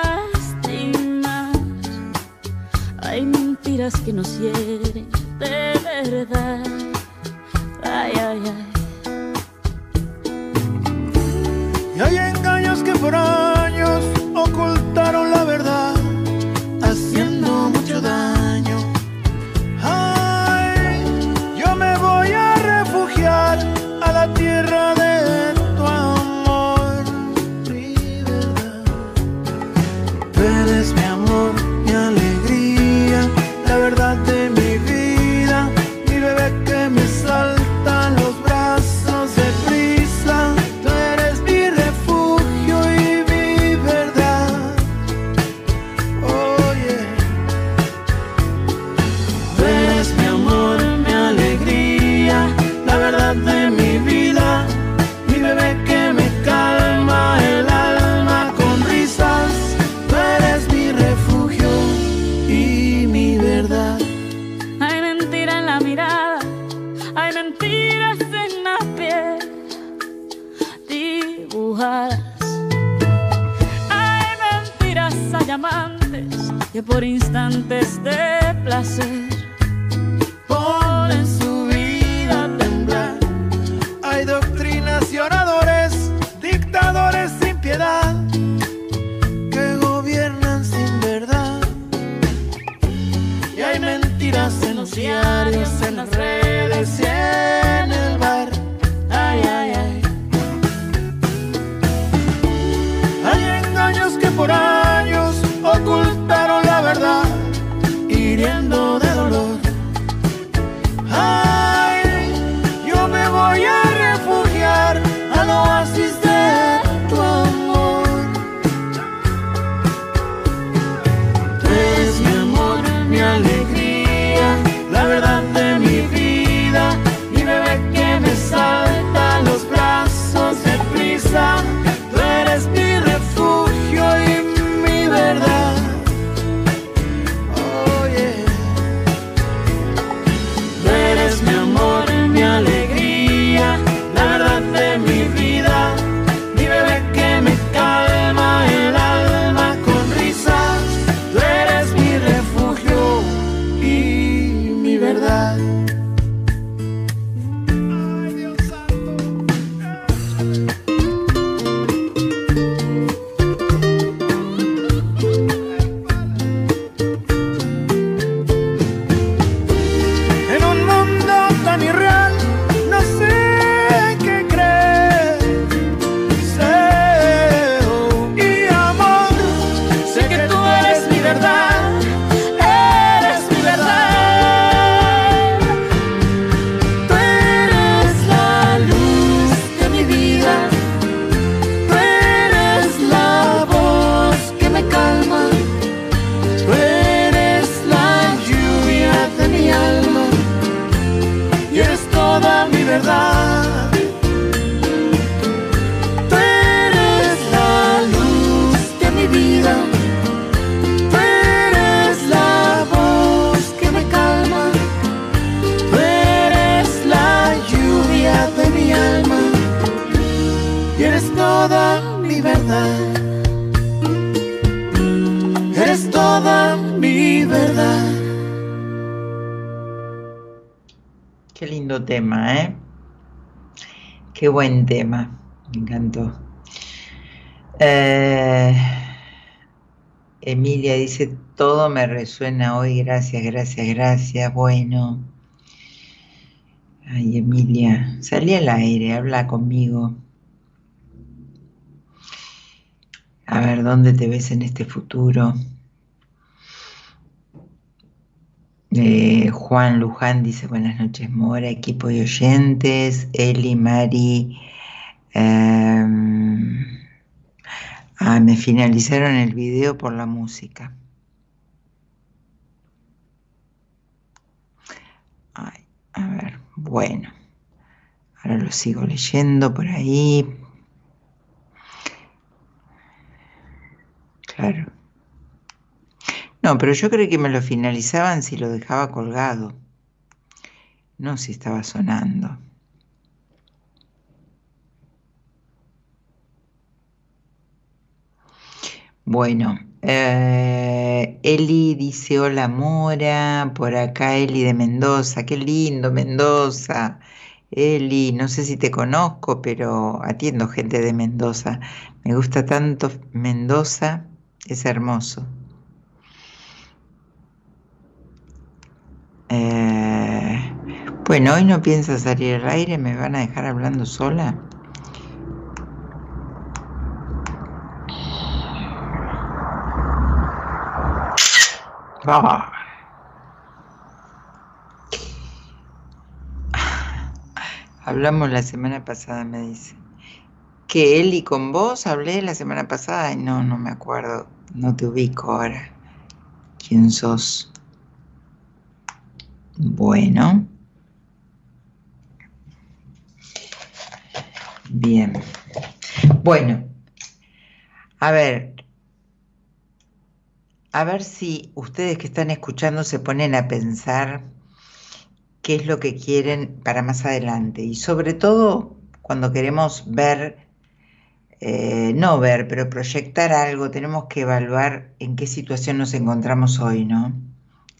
Que nos hieren de verdad. Ay, ay, ay. Y hay engaños que por años por instantes de placer Qué buen tema, me encantó. Eh, Emilia dice, todo me resuena hoy, gracias, gracias, gracias. Bueno. Ay, Emilia, salí al aire, habla conmigo. A ver, ¿dónde te ves en este futuro? Eh, Juan Luján dice buenas noches Mora, equipo de oyentes, Eli, Mari. em, ah, me finalizaron el video por la música. Ay, a ver, bueno. Ahora lo sigo leyendo por ahí. Claro. No, pero yo creí que me lo finalizaban si lo dejaba colgado, no si estaba sonando. Bueno, eh, Eli dice hola Mora, por acá Eli de Mendoza, qué lindo Mendoza. Eli, no sé si te conozco, pero atiendo gente de Mendoza. Me gusta tanto Mendoza, es hermoso. Eh, bueno, hoy no pienso salir al aire, me van a dejar hablando sola. Ah. Hablamos la semana pasada, me dice. ¿Que Eli con vos hablé la semana pasada? Ay, no, no me acuerdo. No te ubico ahora. ¿Quién sos? Bueno. Bien. Bueno. A ver. A ver si ustedes que están escuchando se ponen a pensar qué es lo que quieren para más adelante. Y sobre todo cuando queremos ver, eh, no ver, pero proyectar algo, tenemos que evaluar en qué situación nos encontramos hoy, ¿no?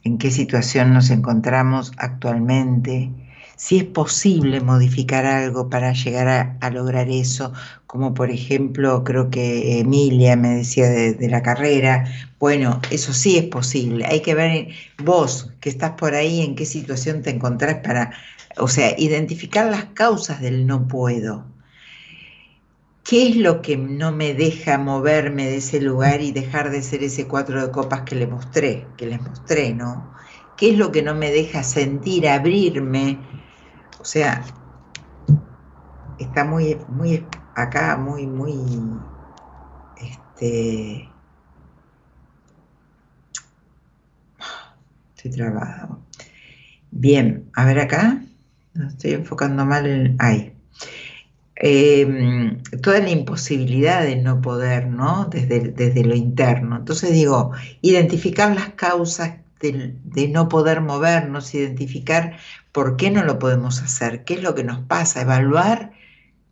En qué situación nos encontramos actualmente, si es posible modificar algo para llegar a, lograr eso, como por ejemplo creo que Emilia me decía de, de la carrera, bueno, eso sí es posible, hay que ver vos que estás por ahí, en qué situación te encontrás para, o sea, identificar las causas del no puedo. ¿Qué es lo que no me deja moverme de ese lugar y dejar de ser ese cuatro de copas que les mostré, que les mostré, ¿no? ¿Qué es lo que no me deja sentir, abrirme? O sea, está muy, muy acá, muy, muy, este, estoy trabado. Bien, a ver acá, no estoy enfocando mal en, ahí. Eh, toda la imposibilidad de no poder, ¿no? Desde, desde lo interno. Entonces digo, identificar las causas de, de, no poder movernos, identificar por qué no lo podemos hacer, qué es lo que nos pasa, evaluar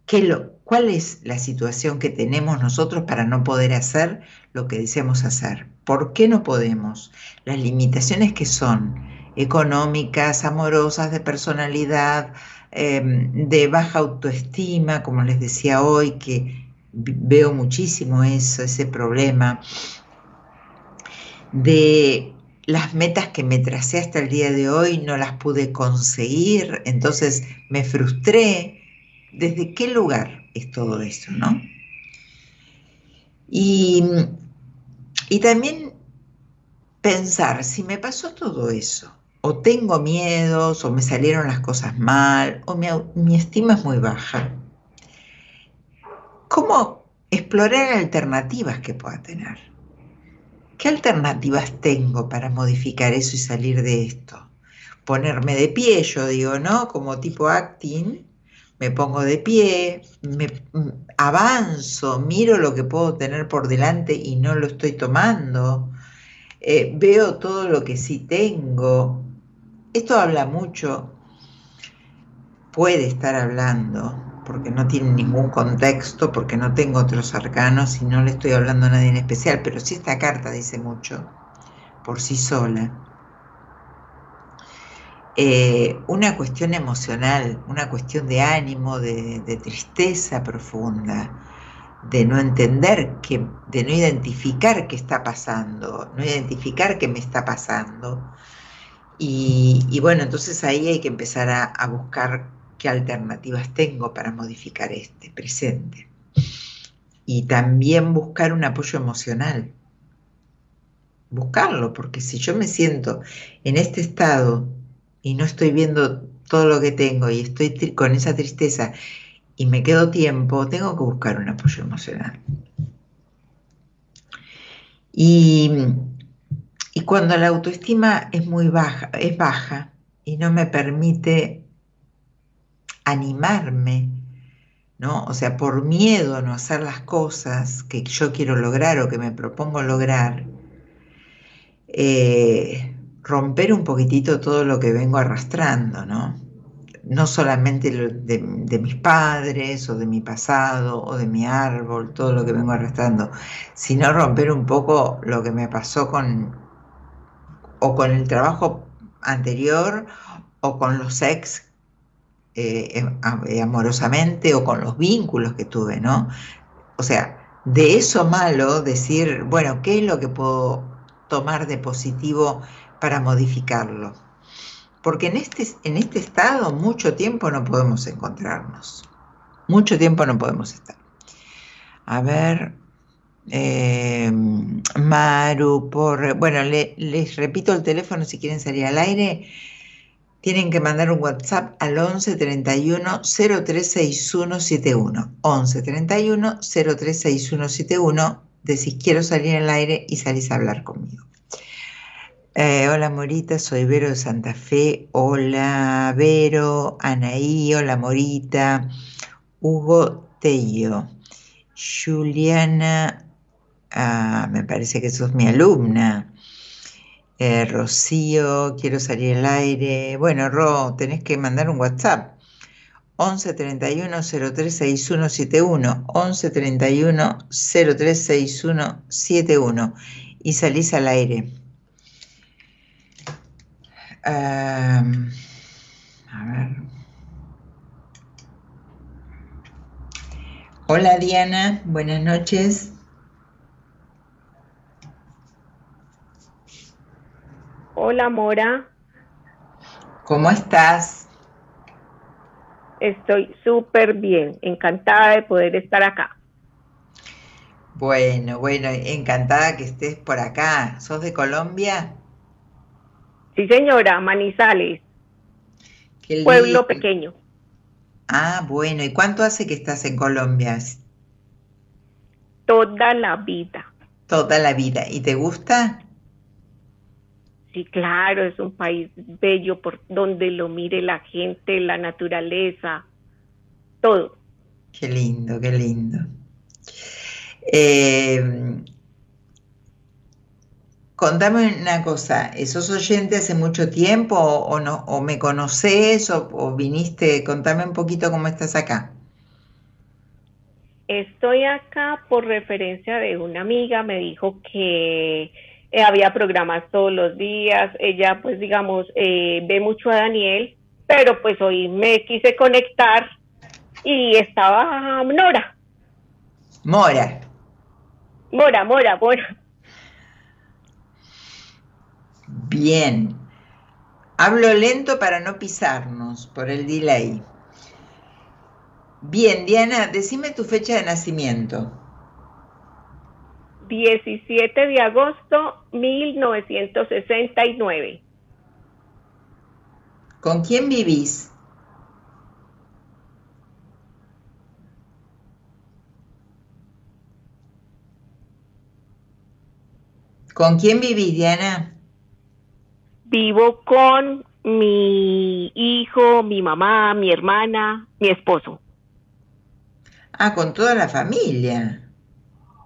qué lo, cuál es la situación que tenemos nosotros para no poder hacer lo que deseamos hacer. ¿Por qué no podemos? Las limitaciones que son económicas, amorosas, de personalidad, eh, de baja autoestima, como les decía hoy, que veo muchísimo eso, ese problema, de las metas que me tracé hasta el día de hoy no las pude conseguir, entonces me frustré. ¿Desde qué lugar es todo eso, no? Y, y también pensar, si me pasó todo eso, o tengo miedos, o me salieron las cosas mal, o mi, mi estima es muy baja, ¿cómo explorar alternativas que pueda tener? ¿Qué alternativas tengo para modificar eso y salir de esto? ponerme de pie, yo digo, ¿no? Como tipo acting, me pongo de pie, me mm, avanzo, miro lo que puedo tener por delante y no lo estoy tomando, eh, veo todo lo que sí tengo. Esto habla mucho, puede estar hablando, porque no tiene ningún contexto, porque no tengo otros arcanos y no le estoy hablando a nadie en especial, pero sí esta carta dice mucho por sí sola. Eh, una cuestión emocional, una cuestión de ánimo, de, tristeza profunda, de no entender, que, de no identificar qué está pasando, no identificar qué me está pasando. Y, bueno, entonces ahí hay que empezar a, a buscar qué alternativas tengo para modificar este presente. Y también buscar un apoyo emocional. Buscarlo, porque si yo me siento en este estado y no estoy viendo todo lo que tengo y estoy con esa tristeza y me quedo tiempo, tengo que buscar un apoyo emocional. Y, y cuando la autoestima es muy baja, es baja y no me permite animarme, ¿no? O sea, por miedo a no hacer las cosas que yo quiero lograr o que me propongo lograr, eh, romper un poquitito todo lo que vengo arrastrando, ¿no? No solamente de, de, mis padres o de mi pasado o de mi árbol, todo lo que vengo arrastrando, sino romper un poco lo que me pasó con o con el trabajo anterior o con los ex eh, em, eh, amorosamente o con los vínculos que tuve, ¿no? O sea, de eso malo decir, bueno, ¿qué es lo que puedo tomar de positivo para modificarlo? Porque en este, en este estado mucho tiempo no podemos encontrarnos. Mucho tiempo no podemos estar. A ver, eh, Maru, por, bueno, les repito el teléfono si quieren salir al aire, tienen que mandar un WhatsApp al 11 31 036171. 11 31 036171. Decís quiero salir al aire y salís a hablar conmigo. Eh, hola Morita, soy Vero de Santa Fe. Hola Vero, Anaí, hola Morita, Hugo Tello, Juliana, ah, me parece que sos mi alumna. Eh, Rocío, quiero salir al aire. Bueno, Ro, tenés que mandar un WhatsApp. 11 31 036171 11 31 036171 y salís al aire. a ver. Hola Diana, buenas noches. Hola, Mora. ¿Cómo estás? Estoy súper bien, encantada de poder estar acá. Bueno, bueno, encantada que estés por acá. ¿Sos de Colombia? Sí, señora, Manizales. Pueblo pequeño. Ah, bueno, ¿y cuánto hace que estás en Colombia? Toda la vida. Toda la vida. ¿Y te gusta? Sí, claro, es un país bello por donde lo mire la gente, la naturaleza, todo. Qué lindo, qué lindo. Eh, contame una cosa, ¿sos oyente hace mucho tiempo o, no, o me conoces o, o viniste? Contame un poquito cómo estás acá. Estoy acá por referencia de una amiga, me dijo que eh, había programas todos los días, ella pues digamos eh, ve mucho a Daniel, pero pues hoy me quise conectar y estaba Nora. Mora. Mora, Mora, Mora. Bien. Hablo lento para no pisarnos por el delay. Bien, Diana, decime tu fecha de nacimiento. 17 de agosto 1969. ¿Con quién vivís? ¿Con quién vivís, Diana? Vivo con mi hijo, mi mamá, mi hermana, mi esposo. Ah, con toda la familia.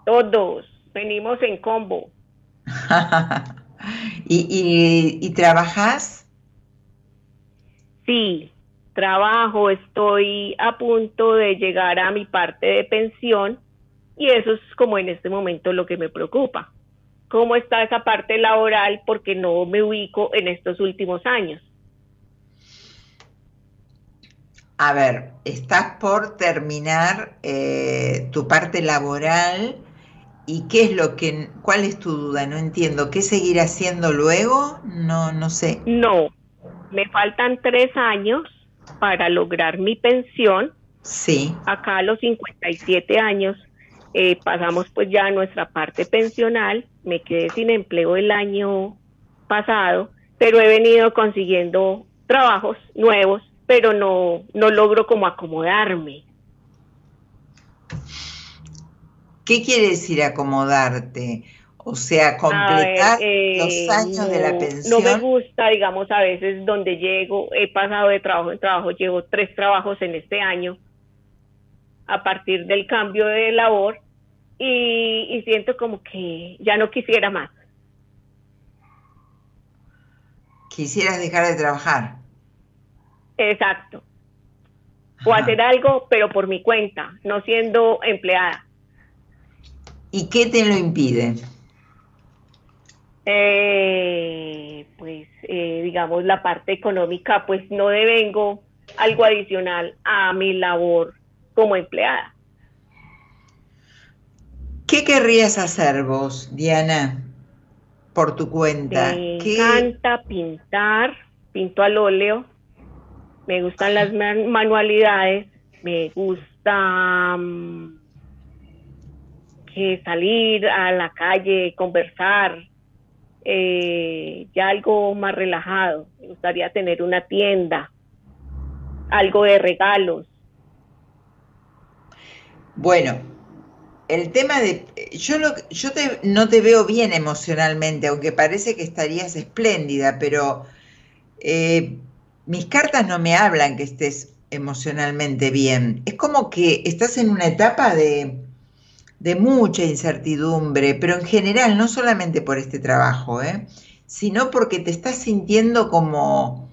Todos. Venimos en combo. ¿Y, y, y trabajas? Sí, trabajo, estoy a punto de llegar a mi parte de pensión y eso es como en este momento lo que me preocupa. ¿Cómo está esa parte laboral? Porque no me ubico en estos últimos años. A ver, estás por terminar eh, tu parte laboral y qué es lo que, cuál es tu duda, no entiendo, ¿qué seguir haciendo luego? No, no sé. No, me faltan tres años para lograr mi pensión. Sí. Acá a los 57 años eh, pasamos pues ya a nuestra parte pensional. Me quedé sin empleo el año pasado, pero he venido consiguiendo trabajos nuevos, pero no, no logro como acomodarme. ¿Qué quiere decir acomodarte? O sea, completar ver, eh, los años de la pensión. No me gusta, digamos, a veces donde llego, he pasado de trabajo en trabajo, llevo tres trabajos en este año a partir del cambio de labor y, y siento como que ya no quisiera más. Quisieras dejar de trabajar. Exacto. O hacer algo, pero por mi cuenta, no siendo empleada. ¿Y qué te lo impide? Eh, pues, eh, digamos, la parte económica, pues no devengo algo adicional a mi labor como empleada. ¿Qué querrías hacer vos, Diana, por tu cuenta? Me ¿Qué- encanta pintar, pinto al óleo, me gustan las man- manualidades, me gusta mm, que salir a la calle, conversar, eh, ya algo más relajado. Me gustaría tener una tienda, algo de regalos. Bueno, el tema de... Yo, lo, yo te- no te veo bien emocionalmente, aunque parece que estarías espléndida, pero eh, mis cartas no me hablan que estés emocionalmente bien. Es como que estás en una etapa de, de mucha incertidumbre, pero en general, no solamente por este trabajo, ¿eh? sino porque te estás sintiendo como,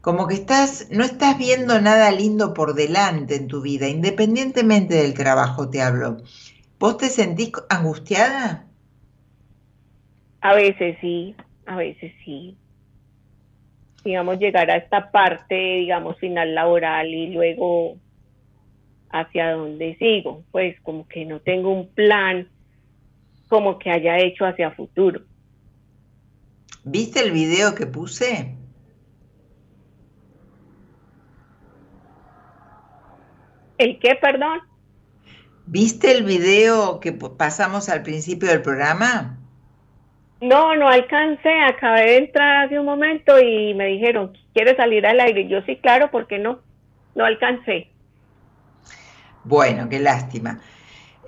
como que estás, no estás viendo nada lindo por delante en tu vida, independientemente del trabajo te hablo. ¿Vos te sentís angustiada? A veces sí, a veces sí. Digamos, llegar a esta parte, digamos, final laboral y luego hacia dónde sigo. Pues como que no tengo un plan como que haya hecho hacia futuro. ¿Viste el video que puse? ¿El qué, perdón? ¿Viste el video que pasamos al principio del programa? No, no alcancé, acabé de entrar hace un momento y me dijeron, ¿quieres salir al aire? Yo sí, claro, ¿por qué no? No alcancé. Bueno, qué lástima.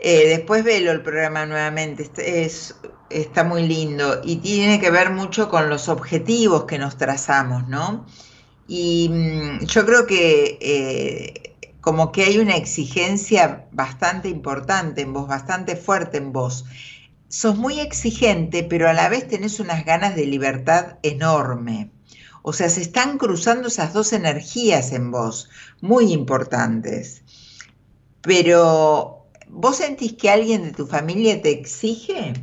Eh, después velo el programa nuevamente, es, está muy lindo y tiene que ver mucho con los objetivos que nos trazamos, ¿no? Y mm, yo creo que eh, como que hay una exigencia bastante importante en vos, bastante fuerte en vos. Sos muy exigente, pero a la vez tenés unas ganas de libertad enorme. O sea, se están cruzando esas dos energías en vos, muy importantes. Pero, ¿vos sentís que alguien de tu familia te exige?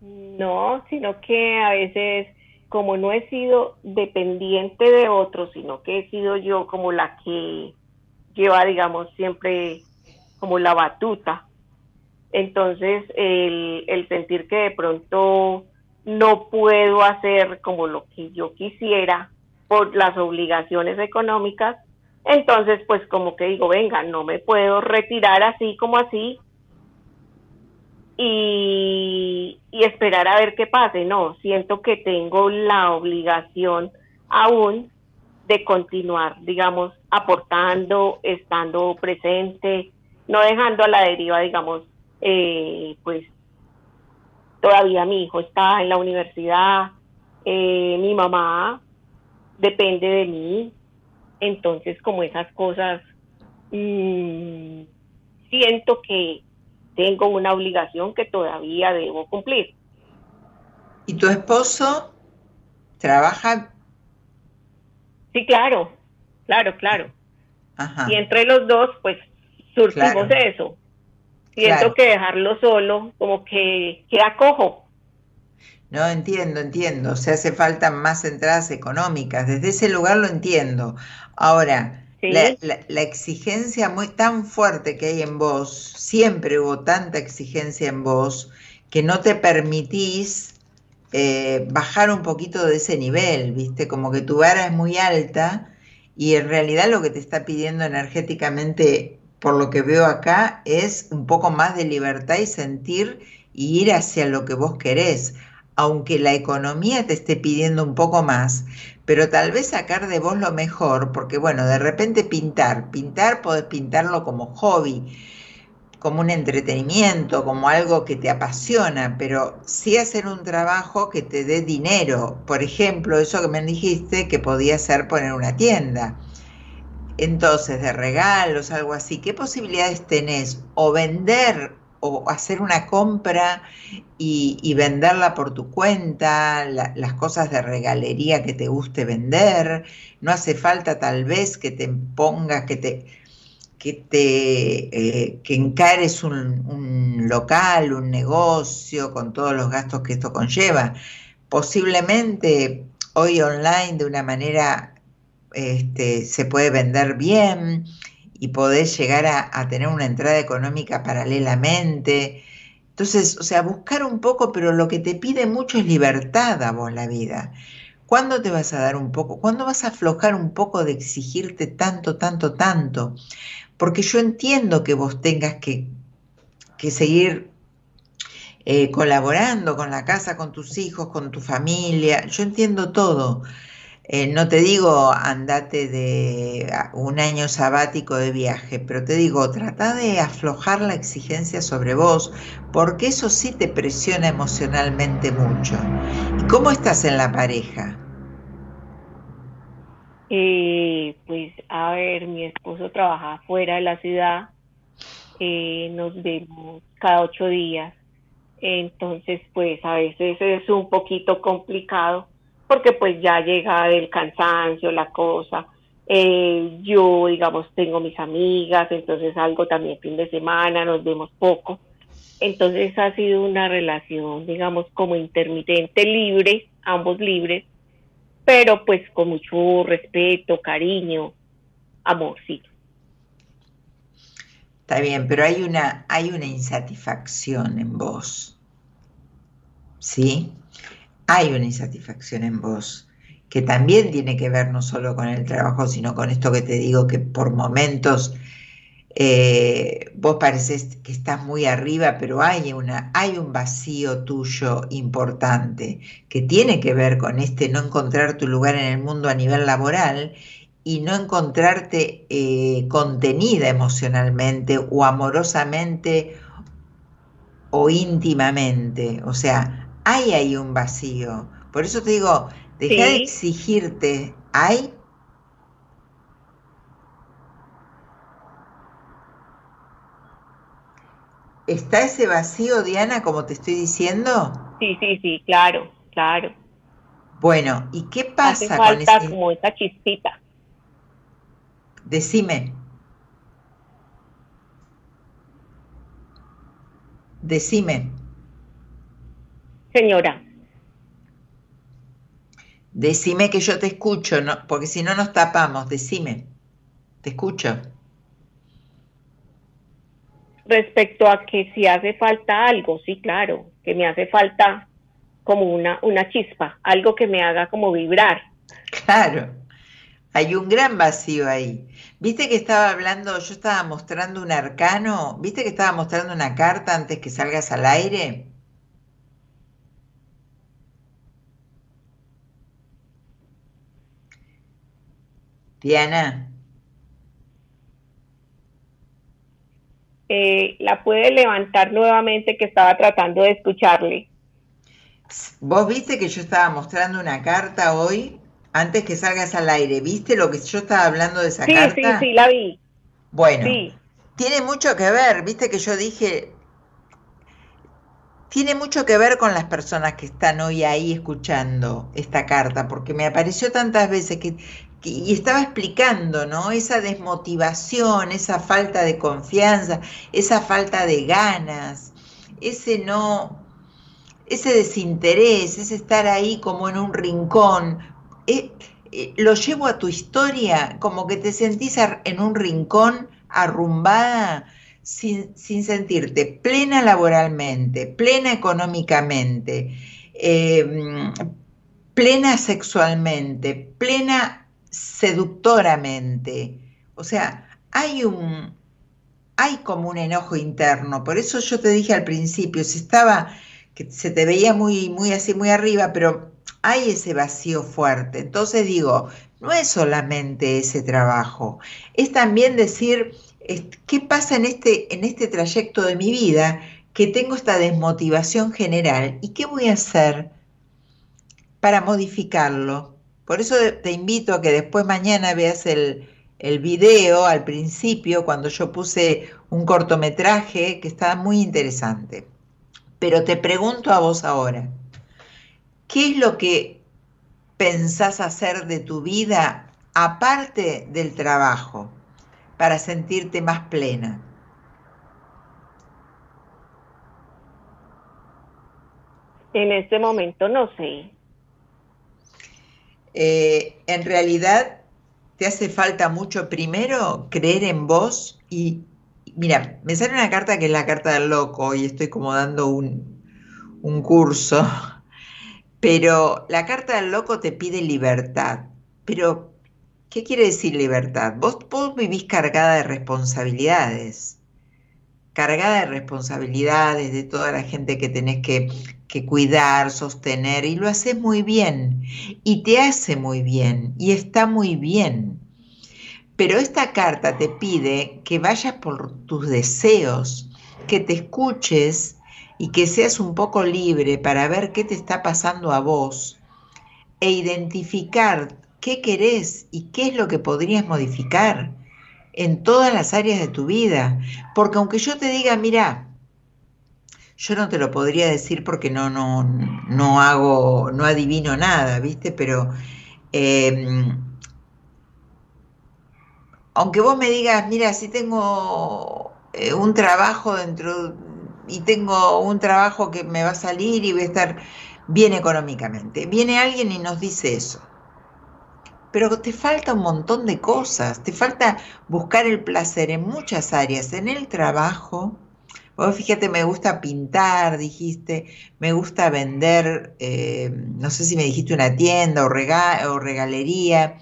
No, sino que a veces, como no he sido dependiente de otros, sino que he sido yo como la que lleva, digamos, siempre como la batuta. Entonces, el, el sentir que de pronto no puedo hacer como lo que yo quisiera por las obligaciones económicas, entonces pues como que digo, venga, no me puedo retirar así como así y, esperar a ver qué pase. No, siento que tengo la obligación aún de continuar, digamos, aportando, estando presente, no dejando a la deriva, digamos, eh, pues todavía mi hijo está en la universidad, eh, mi mamá depende de mí, entonces como esas cosas, mm, siento que tengo una obligación que todavía debo cumplir. ¿Y tu esposo trabaja? Sí, claro, claro, claro. Ajá. Y entre los dos, pues, surgimos Claro. eso. Siento Claro. que dejarlo solo, como que queda cojo. No, entiendo, entiendo. O sea, hace falta más entradas económicas. Desde ese lugar lo entiendo. Ahora, Sí. la, la- la exigencia muy tan fuerte que hay en vos, siempre hubo tanta exigencia en vos, que no te permitís eh, bajar un poquito de ese nivel, ¿viste? Como que tu vara es muy alta y en realidad lo que te está pidiendo energéticamente, por lo que veo acá, es un poco más de libertad y sentir y ir hacia lo que vos querés, aunque la economía te esté pidiendo un poco más, pero tal vez sacar de vos lo mejor, porque bueno, de repente pintar, pintar podés pintarlo como hobby, como un entretenimiento, como algo que te apasiona, pero sí hacer un trabajo que te dé dinero. Por ejemplo, eso que me dijiste que podía ser poner una tienda. Entonces, de regalos, algo así, ¿qué posibilidades tenés? O vender o hacer una compra y, venderla por tu cuenta, la- las cosas de regalería que te guste vender. No hace falta tal vez que te pongas, que te, que te eh, que encares un, un local, un negocio con todos los gastos que esto conlleva. Posiblemente hoy online de una manera este, se puede vender bien y podés llegar a, tener una entrada económica paralelamente. Entonces, o sea, buscar un poco, pero lo que te pide mucho es libertad a vos la vida. ¿Cuándo te vas a dar un poco? ¿Cuándo vas a aflojar un poco de exigirte tanto, tanto, tanto? Porque yo entiendo que vos tengas que, que seguir eh, colaborando con la casa, con tus hijos, con tu familia. Yo entiendo todo. Eh, no te digo andate de a- un año sabático de viaje, pero te digo, trata de aflojar la exigencia sobre vos, porque eso sí te presiona emocionalmente mucho. ¿Y cómo estás en la pareja? Eh, pues a ver, mi esposo trabaja fuera de la ciudad, eh, nos vemos cada ocho días, entonces pues a veces es un poquito complicado porque pues ya llega del cansancio la cosa, eh, yo digamos tengo mis amigas, entonces algo también fin de semana, nos vemos poco, entonces ha sido una relación digamos como intermitente, libre, ambos libres, pero pues con mucho respeto, cariño, amorcito. Está bien, pero hay una, hay una insatisfacción en vos. ¿Sí? Hay una insatisfacción en vos que también tiene que ver no solo con el trabajo, sino con esto que te digo que por momentos eh, vos pareces que estás muy arriba, pero hay una, hay un vacío tuyo importante que tiene que ver con este no encontrar tu lugar en el mundo a nivel laboral y no encontrarte eh, contenida emocionalmente o amorosamente o íntimamente. O sea, hay ahí un vacío. Por eso te digo, deja de exigirte. ¿Hay? ¿Está ese vacío, Diana, como te estoy diciendo? Sí, sí, sí, claro, claro. Bueno, ¿y qué Hace pasa con falta ese? como esa chispita. Decime. Decime, Señora, decime que yo te escucho, no, porque si no nos tapamos, decime, te escucho. respecto a que si hace falta algo, sí, claro, que me hace falta como una, una chispa, algo que me haga como vibrar. Claro, hay un gran vacío ahí. ¿Viste que estaba hablando, yo estaba mostrando un arcano? ¿Viste que estaba mostrando una carta antes que salgas al aire? Diana, Eh, la puede levantar nuevamente que estaba tratando de escucharle. Vos viste que yo estaba mostrando una carta hoy, antes que salgas al aire. ¿Viste lo que yo estaba hablando de esa Sí, carta? sí, sí, la vi. Bueno, Sí. tiene mucho que ver, viste que yo dije, tiene mucho que ver con las personas que están hoy ahí escuchando esta carta, porque me apareció tantas veces que- y estaba explicando, ¿no? Esa desmotivación, esa falta de confianza, esa falta de ganas, ese no, ese desinterés, ese estar ahí como en un rincón. Eh, eh, lo llevo a tu historia, como que te sentís en un rincón arrumbada sin, sin sentirte plena laboralmente, plena económicamente, eh, plena sexualmente, plena seductoramente. O sea, hay un, hay como un enojo interno. Por eso yo te dije al principio, si estaba, que se te veía muy, muy así, muy arriba, pero hay ese vacío fuerte. Entonces digo, no es solamente ese trabajo, es también decir, ¿qué pasa en este, en este trayecto de mi vida que tengo esta desmotivación general y qué voy a hacer para modificarlo? Por eso te invito a que después mañana veas el, el video al principio, cuando yo puse un cortometraje que estaba muy interesante. Pero te pregunto a vos ahora, ¿qué es lo que pensás hacer de tu vida aparte del trabajo para sentirte más plena? En este momento no sé. Eh, en realidad te hace falta mucho primero creer en vos y mira, me sale una carta que es la carta del loco y estoy como dando un, un curso, pero la carta del loco te pide libertad. Pero, ¿qué quiere decir libertad? Vos, vos vivís cargada de responsabilidades, cargada de responsabilidades de toda la gente que tenés que, que cuidar, sostener, y lo haces muy bien, y te hace muy bien, y está muy bien. Pero esta carta te pide que vayas por tus deseos, que te escuches y que seas un poco libre para ver qué te está pasando a vos e identificar qué querés y qué es lo que podrías modificar en todas las áreas de tu vida. Porque aunque yo te diga, mira, yo no te lo podría decir porque no, no, no hago, no adivino nada, ¿viste? Pero eh, aunque vos me digas, mira, si tengo eh, un trabajo dentro y tengo un trabajo que me va a salir y voy a estar bien económicamente, viene alguien y nos dice eso. Pero te falta un montón de cosas, te falta buscar el placer en muchas áreas, en el trabajo. Vos fíjate, me gusta pintar, dijiste, me gusta vender, eh, no sé si me dijiste una tienda o, o regalería.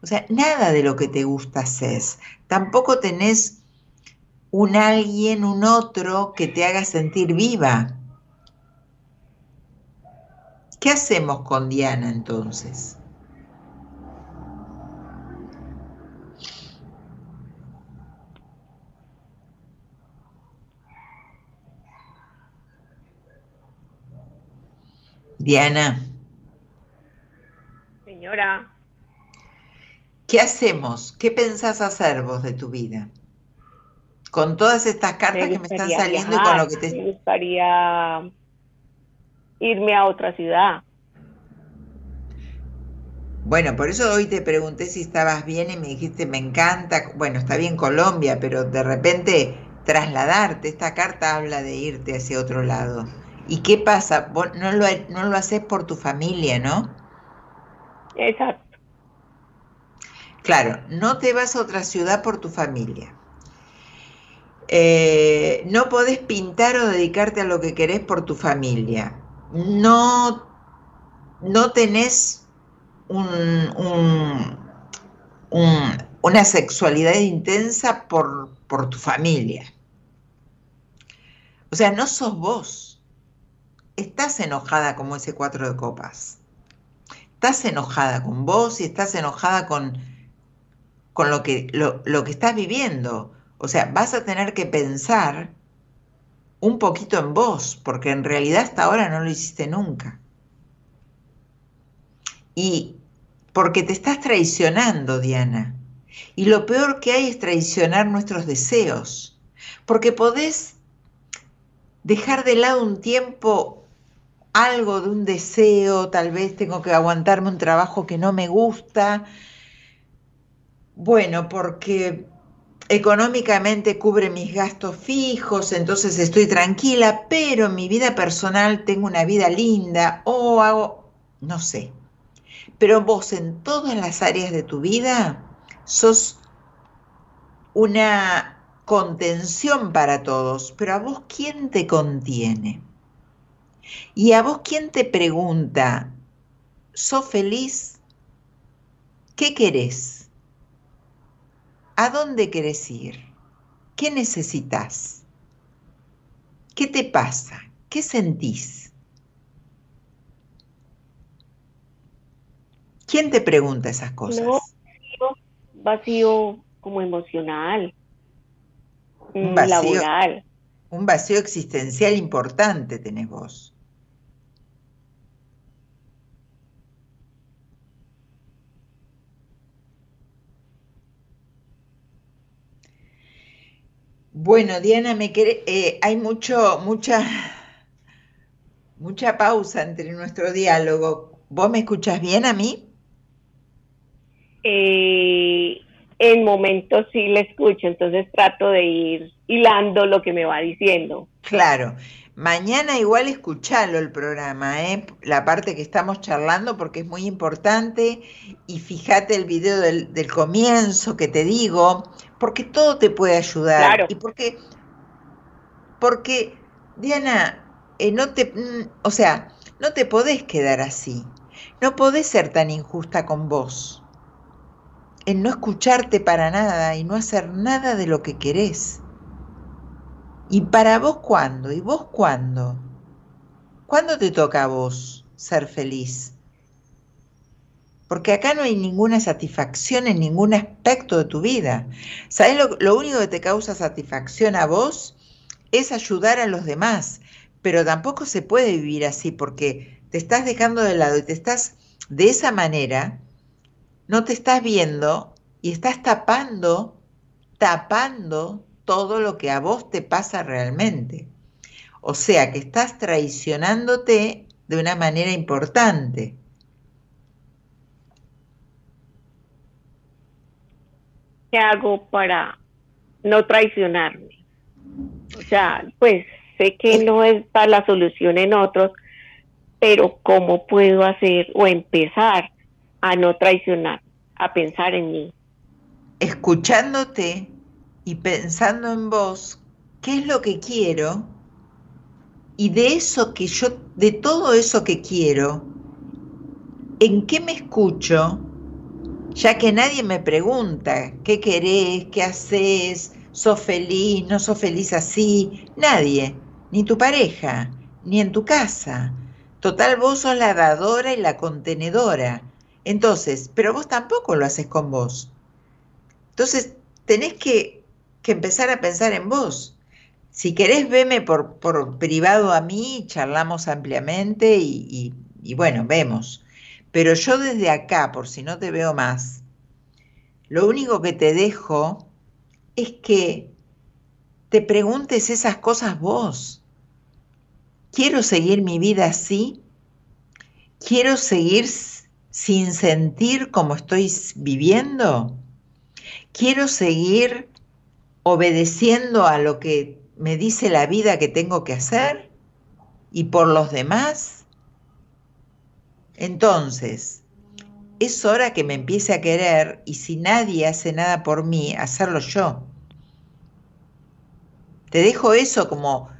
O sea, nada de lo que te gusta haces. Tampoco tenés un alguien, un otro que te haga sentir viva. ¿Qué hacemos con Diana entonces? Diana, Señora, ¿qué hacemos? ¿Qué pensás hacer vos de tu vida? Con todas estas cartas me que me están saliendo y con lo que te... me gustaría irme a otra ciudad. Bueno, por eso hoy te pregunté si estabas bien y me dijiste, me encanta, bueno, está bien Colombia, pero de repente trasladarte, esta carta habla de irte hacia otro lado. ¿Y qué pasa? Vos no lo, no lo haces por tu familia, ¿no? Exacto. Claro, no te vas a otra ciudad por tu familia. Eh, no podés pintar o dedicarte a lo que querés por tu familia. No, no tenés un, un, un, una sexualidad intensa por, por tu familia. O sea, no sos vos. Estás enojada como ese cuatro de copas. Estás enojada con vos y estás enojada con, con lo, que, lo, lo que estás viviendo. O sea, vas a tener que pensar un poquito en vos, porque en realidad hasta ahora no lo hiciste nunca. Y porque te estás traicionando, Diana. Y lo peor que hay es traicionar nuestros deseos. Porque podés dejar de lado un tiempo algo de un deseo, tal vez tengo que aguantarme un trabajo que no me gusta. Bueno, porque económicamente cubre mis gastos fijos, entonces estoy tranquila, pero en mi vida personal tengo una vida linda o hago, no sé. Pero vos en todas las áreas de tu vida sos una contención para todos, pero a vos quién te contiene? ¿Y a vos quién te pregunta, ¿sos feliz? ¿Qué querés? ¿A dónde querés ir? ¿Qué necesitas? ¿Qué te pasa? ¿Qué sentís? ¿Quién te pregunta esas cosas? No, vacío como emocional, un mm, vacío, laboral. un vacío existencial importante tenés vos. Bueno, Diana, me quere- eh, hay mucho, mucha, mucha pausa entre nuestro diálogo. ¿Vos me escuchás bien a mí? Eh, en momentos sí le escucho, entonces trato de ir hilando lo que me va diciendo. Claro. Mañana igual escuchalo el programa, ¿eh? La parte que estamos charlando porque es muy importante y fíjate el video del, del comienzo que te digo, porque todo te puede ayudar. Claro. Y porque, porque, Diana, eh, no te, mm, o sea, no te podés quedar así. No podés ser tan injusta con vos. En no escucharte para nada y no hacer nada de lo que querés. ¿Y para vos cuándo? ¿Y vos cuándo? ¿Cuándo te toca a vos ser feliz? Porque acá no hay ninguna satisfacción en ningún aspecto de tu vida. ¿Sabes lo, lo único que te causa satisfacción a vos? Es ayudar a los demás. Pero tampoco se puede vivir así porque te estás dejando de lado y te estás de esa manera, no te estás viendo y estás tapando, tapando todo lo que a vos te pasa realmente. O sea que estás traicionándote de una manera importante. ¿Qué hago para no traicionarme? O sea, pues sé que no está la solución en otros, pero ¿cómo puedo hacer o empezar a no traicionar, a pensar en mí? Escuchándote y pensando en vos, ¿qué es lo que quiero? Y de eso que yo, de todo eso que quiero, ¿en qué me escucho? Ya que nadie me pregunta qué querés, qué haces, sos feliz, no sos feliz así, nadie, ni tu pareja, ni en tu casa. Total, vos sos la dadora y la contenedora. Entonces, pero vos tampoco lo haces con vos. Entonces, tenés que, que empezar a pensar en vos. Si querés, veme por, por privado a mí, charlamos ampliamente y, y, y bueno, vemos. Pero yo desde acá, por si no te veo más, lo único que te dejo es que te preguntes esas cosas vos. ¿Quiero seguir mi vida así? ¿Quiero seguir sin sentir como estoy viviendo? ¿Quiero seguir obedeciendo a lo que me dice la vida que tengo que hacer? ¿Y por los demás? Entonces, es hora que me empiece a querer y si nadie hace nada por mí, hacerlo yo. Te dejo eso como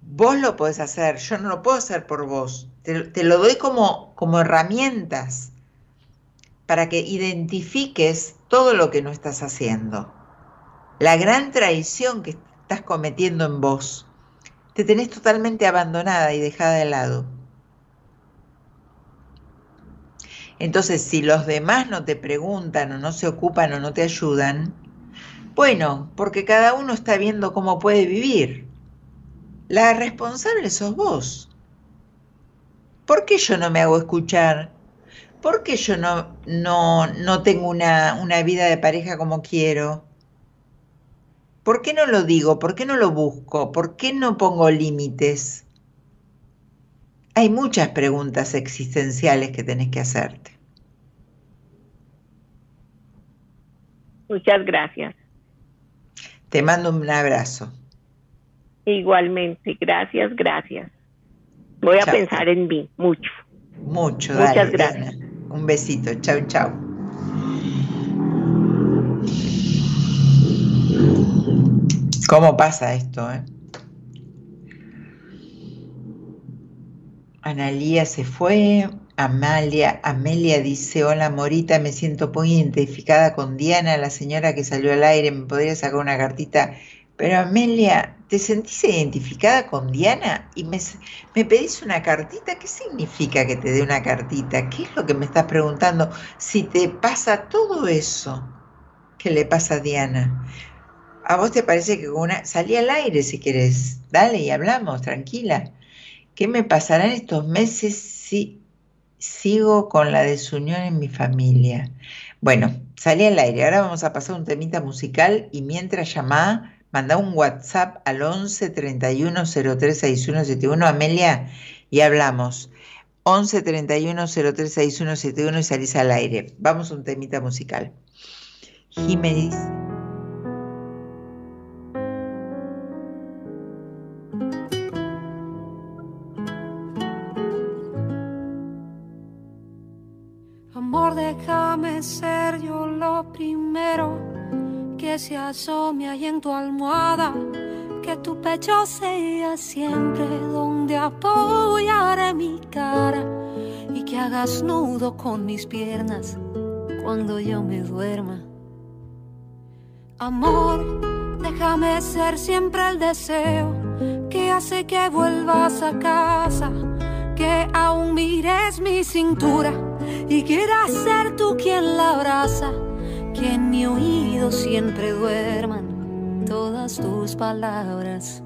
vos lo podés hacer, yo no lo puedo hacer por vos. Te, te lo doy como, como herramientas para que identifiques todo lo que no estás haciendo. La gran traición que estás cometiendo en vos. Te tenés totalmente abandonada y dejada de lado. Entonces, si los demás no te preguntan o no se ocupan o no te ayudan, bueno, porque cada uno está viendo cómo puede vivir. La responsable sos vos. ¿Por qué yo no me hago escuchar? ¿por qué yo no, no, no tengo una, una vida de pareja como quiero? ¿Por qué no lo digo? ¿Por qué no lo busco? ¿Por qué no pongo límites? Hay muchas preguntas existenciales que tenés que hacerte. Muchas gracias. Te mando un abrazo. Igualmente, gracias, gracias. Voy a Chao. pensar en mí mucho. Mucho, Muchas dale, gracias. Un besito. Chau, chau. ¿Cómo pasa esto, eh? Analía se fue. Amalia, Amelia dice, hola Morita, me siento muy identificada con Diana, la señora que salió al aire, me podría sacar una cartita. Pero Amelia, ¿te sentís identificada con Diana? Y me, me pedís una cartita, ¿qué significa que te dé una cartita? ¿Qué es lo que me estás preguntando? Si te pasa todo eso que le pasa a Diana, ¿a vos te parece que una... Salí al aire si querés, dale y hablamos, tranquila. ¿Qué me pasará en estos meses si sigo con la desunión en mi familia? Bueno, salí al aire, ahora vamos a pasar un temita musical y mientras llamá, mandá un WhatsApp al 11 31 03 61 71, Amelia, y hablamos. 11 31 03 61 71 y salís al aire. Vamos a un temita musical. Jiménez. Primero que se asome ahí en tu almohada. Que tu pecho sea siempre donde apoyaré mi cara. Y que hagas nudo con mis piernas cuando yo me duerma. Amor, déjame ser siempre el deseo que hace que vuelvas a casa. Que aún mires mi cintura y quieras ser tú quien la abraza, que en mi oído siempre duerman todas tus palabras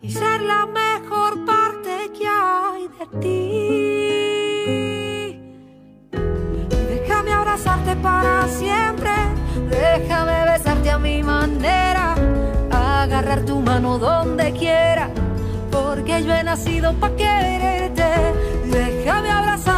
y ser la mejor parte que hay de ti. Déjame abrazarte para siempre, déjame besarte a mi manera, agarrar tu mano donde quiera, porque yo he nacido para quererte. Déjame abrazarte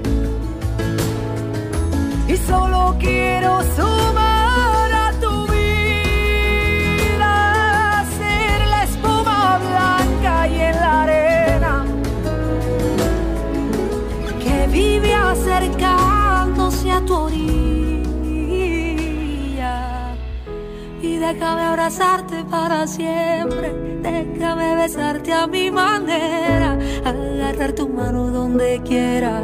y solo quiero sumar a tu vida, ser la espuma blanca y en la arena que vive acercándose a tu orilla. Y déjame abrazarte para siempre, déjame besarte a mi manera, agarrar tu mano donde quiera,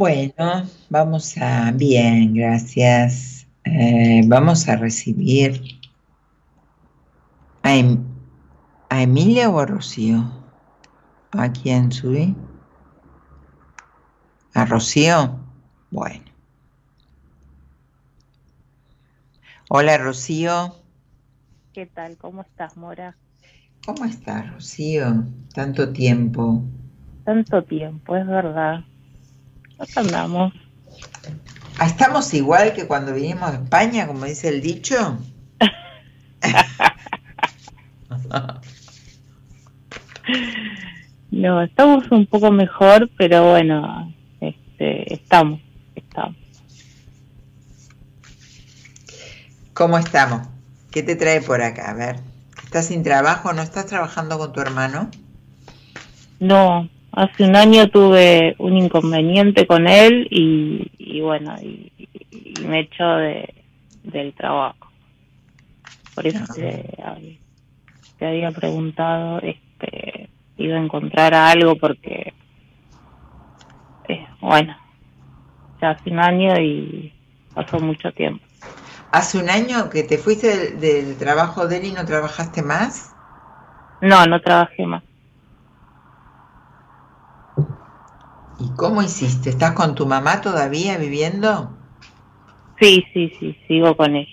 Bueno, vamos a, bien, gracias. Eh, vamos a recibir a Em- ¿A Emilia o a Rocío? ¿A quién subí? ¿A Rocío? Bueno. Hola Rocío. ¿Qué tal? ¿Cómo estás, Mora? ¿Cómo estás, Rocío? Tanto tiempo. Tanto tiempo, es verdad. Acá andamos. Ah, ¿Estamos igual que cuando vinimos a España, como dice el dicho? No, estamos un poco mejor, pero bueno, este, estamos, estamos. ¿Cómo estamos? ¿Qué te trae por acá? A ver, ¿estás sin trabajo? ¿No estás trabajando con tu hermano? No, hace un año tuve un inconveniente con él y, y bueno, y, y me echó de, del trabajo. Por eso Ah. te, te había preguntado, este, iba a encontrar algo porque, eh, bueno, ya hace un año y pasó mucho tiempo. ¿Hace un año que te fuiste del, del trabajo de él y no trabajaste más? No, no trabajé más. ¿Y cómo hiciste? ¿Estás con tu mamá todavía viviendo? Sí, sí, sí, sigo con ella.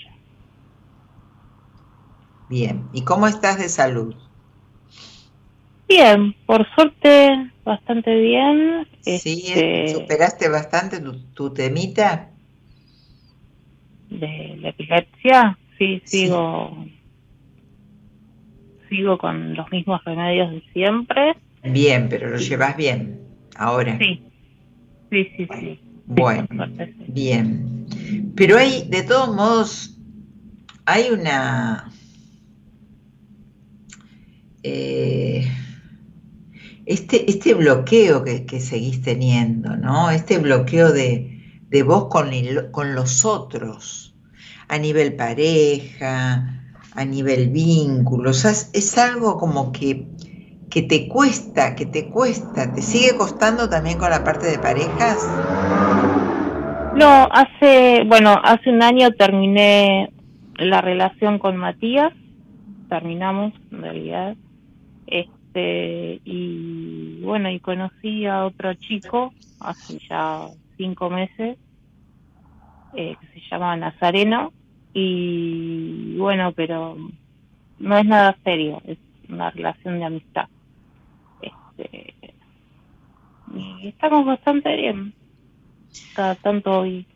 Bien. ¿Y cómo estás de salud? Bien, por suerte, bastante bien. ¿Sí? Este, ¿Superaste bastante tu, tu temita? de la epilepsia, sí, sigo, sigo con los mismos remedios de siempre. Bien, pero lo llevas bien ahora. Sí, sí, sí, sí. Bueno, bien. Pero hay, de todos modos, hay una... eh, este, este bloqueo que, que seguís teniendo, ¿no? Este bloqueo de, de vos con, el- con los otros, a nivel pareja, a nivel vínculos, es, es algo como que, que te cuesta, que te cuesta, ¿te sigue costando también con la parte de parejas? No, hace, bueno, hace un año terminé la relación con Matías, terminamos en realidad, este, y bueno, y conocí a otro chico hace ya cinco meses, eh, que se llama Nazareno, y bueno, pero no es nada serio, es una relación de amistad. Este, y estamos bastante bien, cada tanto hoy.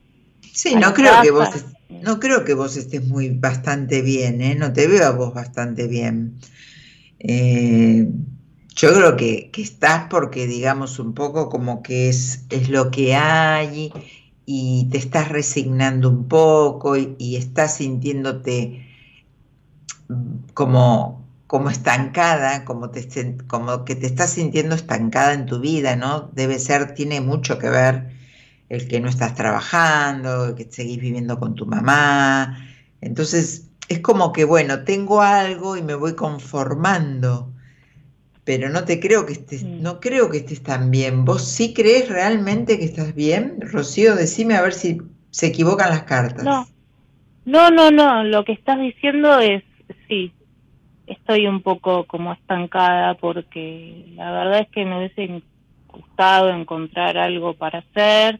Sí, no creo que vos est- no creo que vos estés muy bastante bien, ¿eh? No te veo a vos bastante bien. Eh, yo creo que, que estás porque, digamos, un poco como que es, es lo que hay y te estás resignando un poco y, y estás sintiéndote como, como estancada, como, te, como que te estás sintiendo estancada en tu vida, ¿no? Debe ser, tiene mucho que ver el que no estás trabajando, el que seguís viviendo con tu mamá. Entonces, es como que, bueno, tengo algo y me voy conformando, pero no te creo que estés, no creo que estés tan bien. ¿Vos sí crees realmente que estás bien? Rocío, decime a ver si se equivocan las cartas. No, no, no, no, lo que estás diciendo es, sí, estoy un poco como estancada porque la verdad es que me hubiese gustado encontrar algo para hacer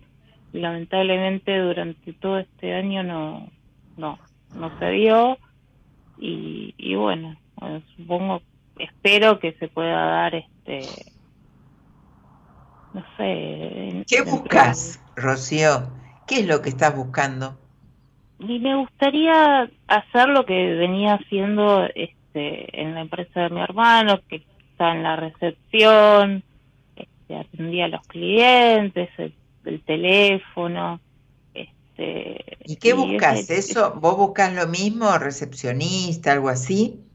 y lamentablemente durante todo este año no, no, no se dio y, y bueno, eh, supongo, espero que se pueda dar este, no sé. ¿Qué buscas, Rocío? ¿Qué es lo que estás buscando? Y me gustaría hacer lo que venía haciendo este, en la empresa de mi hermano, que está en la recepción, este, atendía a los clientes, el, el teléfono. Este, ¿Y qué buscas? ¿Eso? ¿Vos buscas lo mismo, recepcionista, algo así?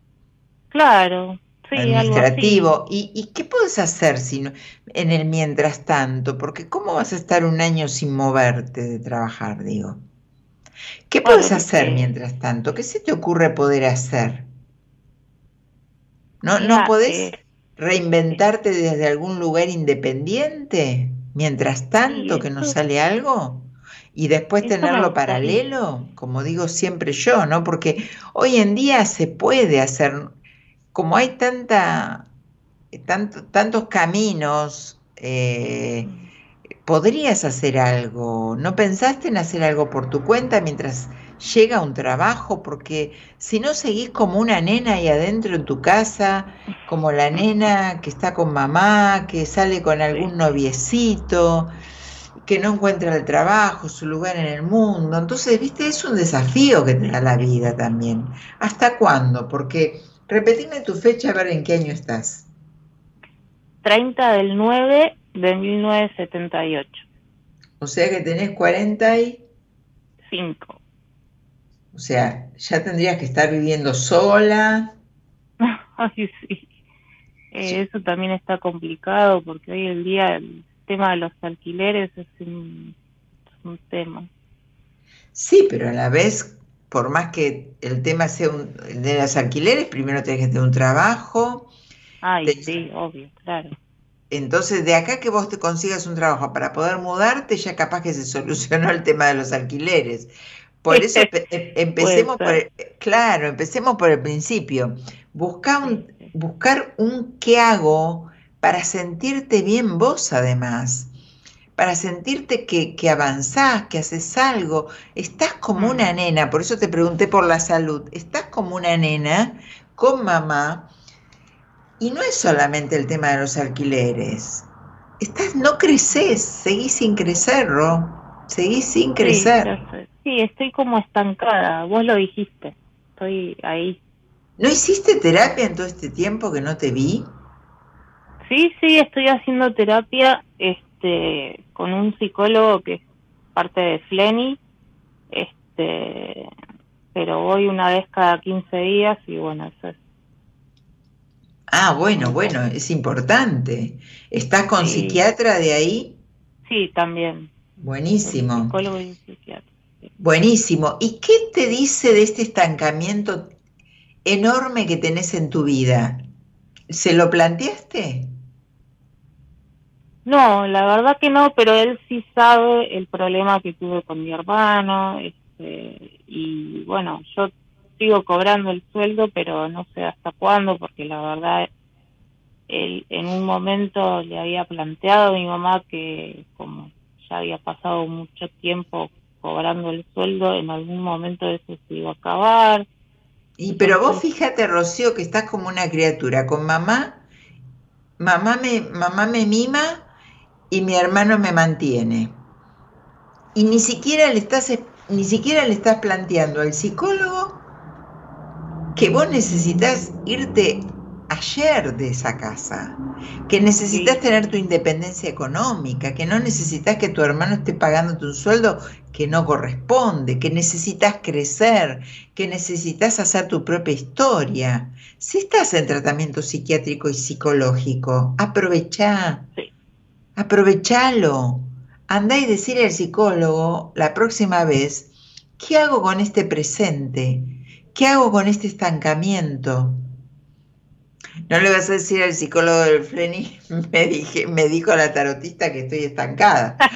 Claro, sí, administrativo. ¿Y, y qué puedes hacer si no- en el mientras tanto? Porque ¿cómo vas a estar un año sin moverte de trabajar, digo? ¿Qué puedes hacer eh, mientras tanto? ¿Qué se te ocurre poder hacer? ¿No, no podés eh, reinventarte desde algún lugar independiente mientras tanto que no eso- sale algo? Y después tenerlo paralelo, como digo siempre yo, ¿no? Porque hoy en día se puede hacer como hay tanta, tanto, tantos caminos, eh, podrías hacer algo. ¿No pensaste en hacer algo por tu cuenta mientras llega un trabajo? Porque si no seguís como una nena ahí adentro en tu casa, como la nena que está con mamá, que sale con algún noviecito, que no encuentra el trabajo, su lugar en el mundo. Entonces, viste, es un desafío que te da la vida también. ¿Hasta cuándo? Porque, repetime tu fecha a ver en qué año estás. 30 del 9 de 1978. O sea que tenés 45. 5. O sea, ya tendrías que estar viviendo sola. Ay, sí. Eh, Eso también está complicado porque hoy en día el tema de los alquileres es un, es un tema. Sí, pero a la vez, por más que el tema sea un, de los alquileres, primero tenés que tener un trabajo. Ay, sí, obvio, claro. Entonces, de acá que vos te consigas un trabajo para poder mudarte, ya capaz que se solucionó el tema de los alquileres. Por eso em- empecemos por el, claro, empecemos por el principio. Busca un, buscar un qué hago para sentirte bien vos además, para sentirte que, que avanzás, que haces algo. Estás como una nena, por eso te pregunté por la salud, estás como una nena con mamá y no es solamente el tema de los alquileres. Estás, no creces, seguís sin crecer, Ro. Seguís sin crecer. Sí, estoy como estancada, vos lo dijiste, estoy ahí. ¿No hiciste terapia en todo este tiempo que no te vi? Sí, sí, estoy haciendo terapia este con un psicólogo que es parte de Fleni, este, pero voy una vez cada 15 días y bueno, eso es Ah, bueno, bueno, es importante. ¿Estás con Sí. psiquiatra de ahí? Sí, también. Buenísimo, Psicólogo y psiquiatra. buenísimo. ¿Y qué te dice de este estancamiento enorme que tenés en tu vida? ¿Se lo planteaste? No, la verdad que no, pero él sí sabe el problema que tuve con mi hermano, este, y bueno, yo sigo cobrando el sueldo, pero no sé hasta cuándo, porque la verdad, él en un momento le había planteado a mi mamá que como ya había pasado mucho tiempo cobrando el sueldo, en algún momento eso se iba a acabar. Y pero vos fíjate, Rocío, que estás como una criatura, con mamá, mamá me, mamá me mima y mi hermano me mantiene. Y ni siquiera le estás, ni siquiera le estás planteando al psicólogo que vos necesitas irte ayer de esa casa, que necesitas tener tu independencia económica, que no necesitas que tu hermano esté pagándote un sueldo que no corresponde, que necesitas crecer, que necesitas hacer tu propia historia. Si estás en tratamiento psiquiátrico y psicológico, aprovechá, aprovechalo. Andá y decirle al psicólogo la próxima vez, ¿qué hago con este presente? ¿Qué hago con este estancamiento? No le vas a decir al psicólogo del Fleni, me, dije, me dijo la tarotista que estoy estancada.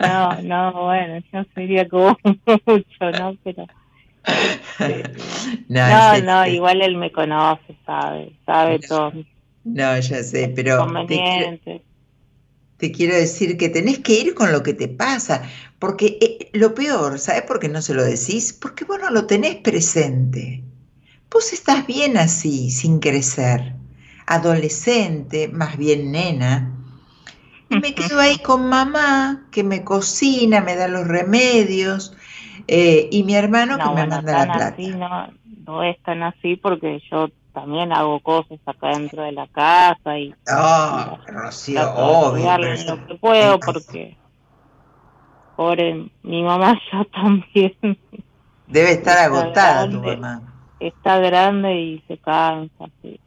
No, no, bueno, yo sería como mucho, ¿no? Pero No, no, no, igual él me conoce, sabe, sabe todo. mis No, ya sé, pero te quiero, te quiero decir que tenés que ir con lo que te pasa, porque eh, lo peor, ¿sabes por qué no se lo decís? Porque vos no lo tenés presente. Vos estás bien así, sin crecer, adolescente, más bien nena, y me quedo ahí con mamá, que me cocina, me da los remedios, eh, y mi hermano que me bueno, manda la plata. así no, no es tan así porque yo también hago cosas acá dentro de la casa y Rocío, obvio, pero lo que puedo porque pobre mi mamá ya también debe estar agotada tu mamá. Está grande y se cansa. sí.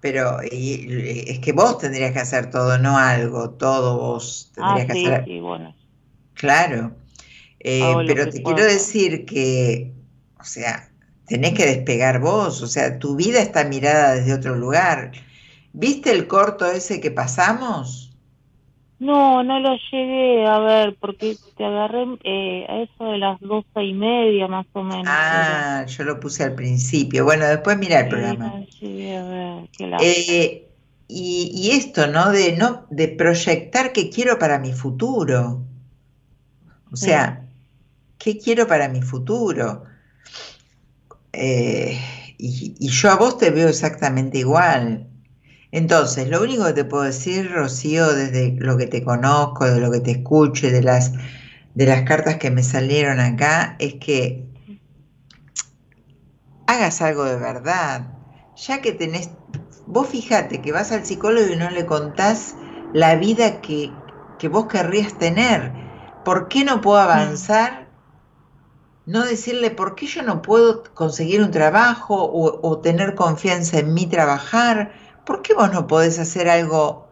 Pero y- es que vos tendrías que hacer todo, no algo, todo vos Ah, tendrías que sí, hacer. sí, bueno. Claro. Eh, pero que te puedo. quiero decir que, o sea, tenés que despegar vos, o sea, tu vida está mirada desde otro lugar. ¿Viste el corto ese que pasamos? No, no lo llegué a ver porque te agarré eh, a eso de las doce y media más o menos. Ah, yo lo puse al principio. Bueno, después mira el programa. Sí, llegué a ver, qué Eh, y, y esto, ¿no? De no, de proyectar qué quiero para mi futuro. O sea, ¿qué quiero para mi futuro? Eh, y, y yo a vos te veo exactamente igual. Entonces, lo único que te puedo decir, Rocío, desde lo que te conozco, de lo que te escucho y de las, de las cartas que me salieron acá, es que hagas algo de verdad. Ya que tenés, vos fíjate que vas al psicólogo y no le contás la vida que, que vos querrías tener. ¿Por qué no puedo avanzar? No decirle por qué yo no puedo conseguir un trabajo o, o tener confianza en mí trabajar. ¿Por qué vos no podés hacer algo,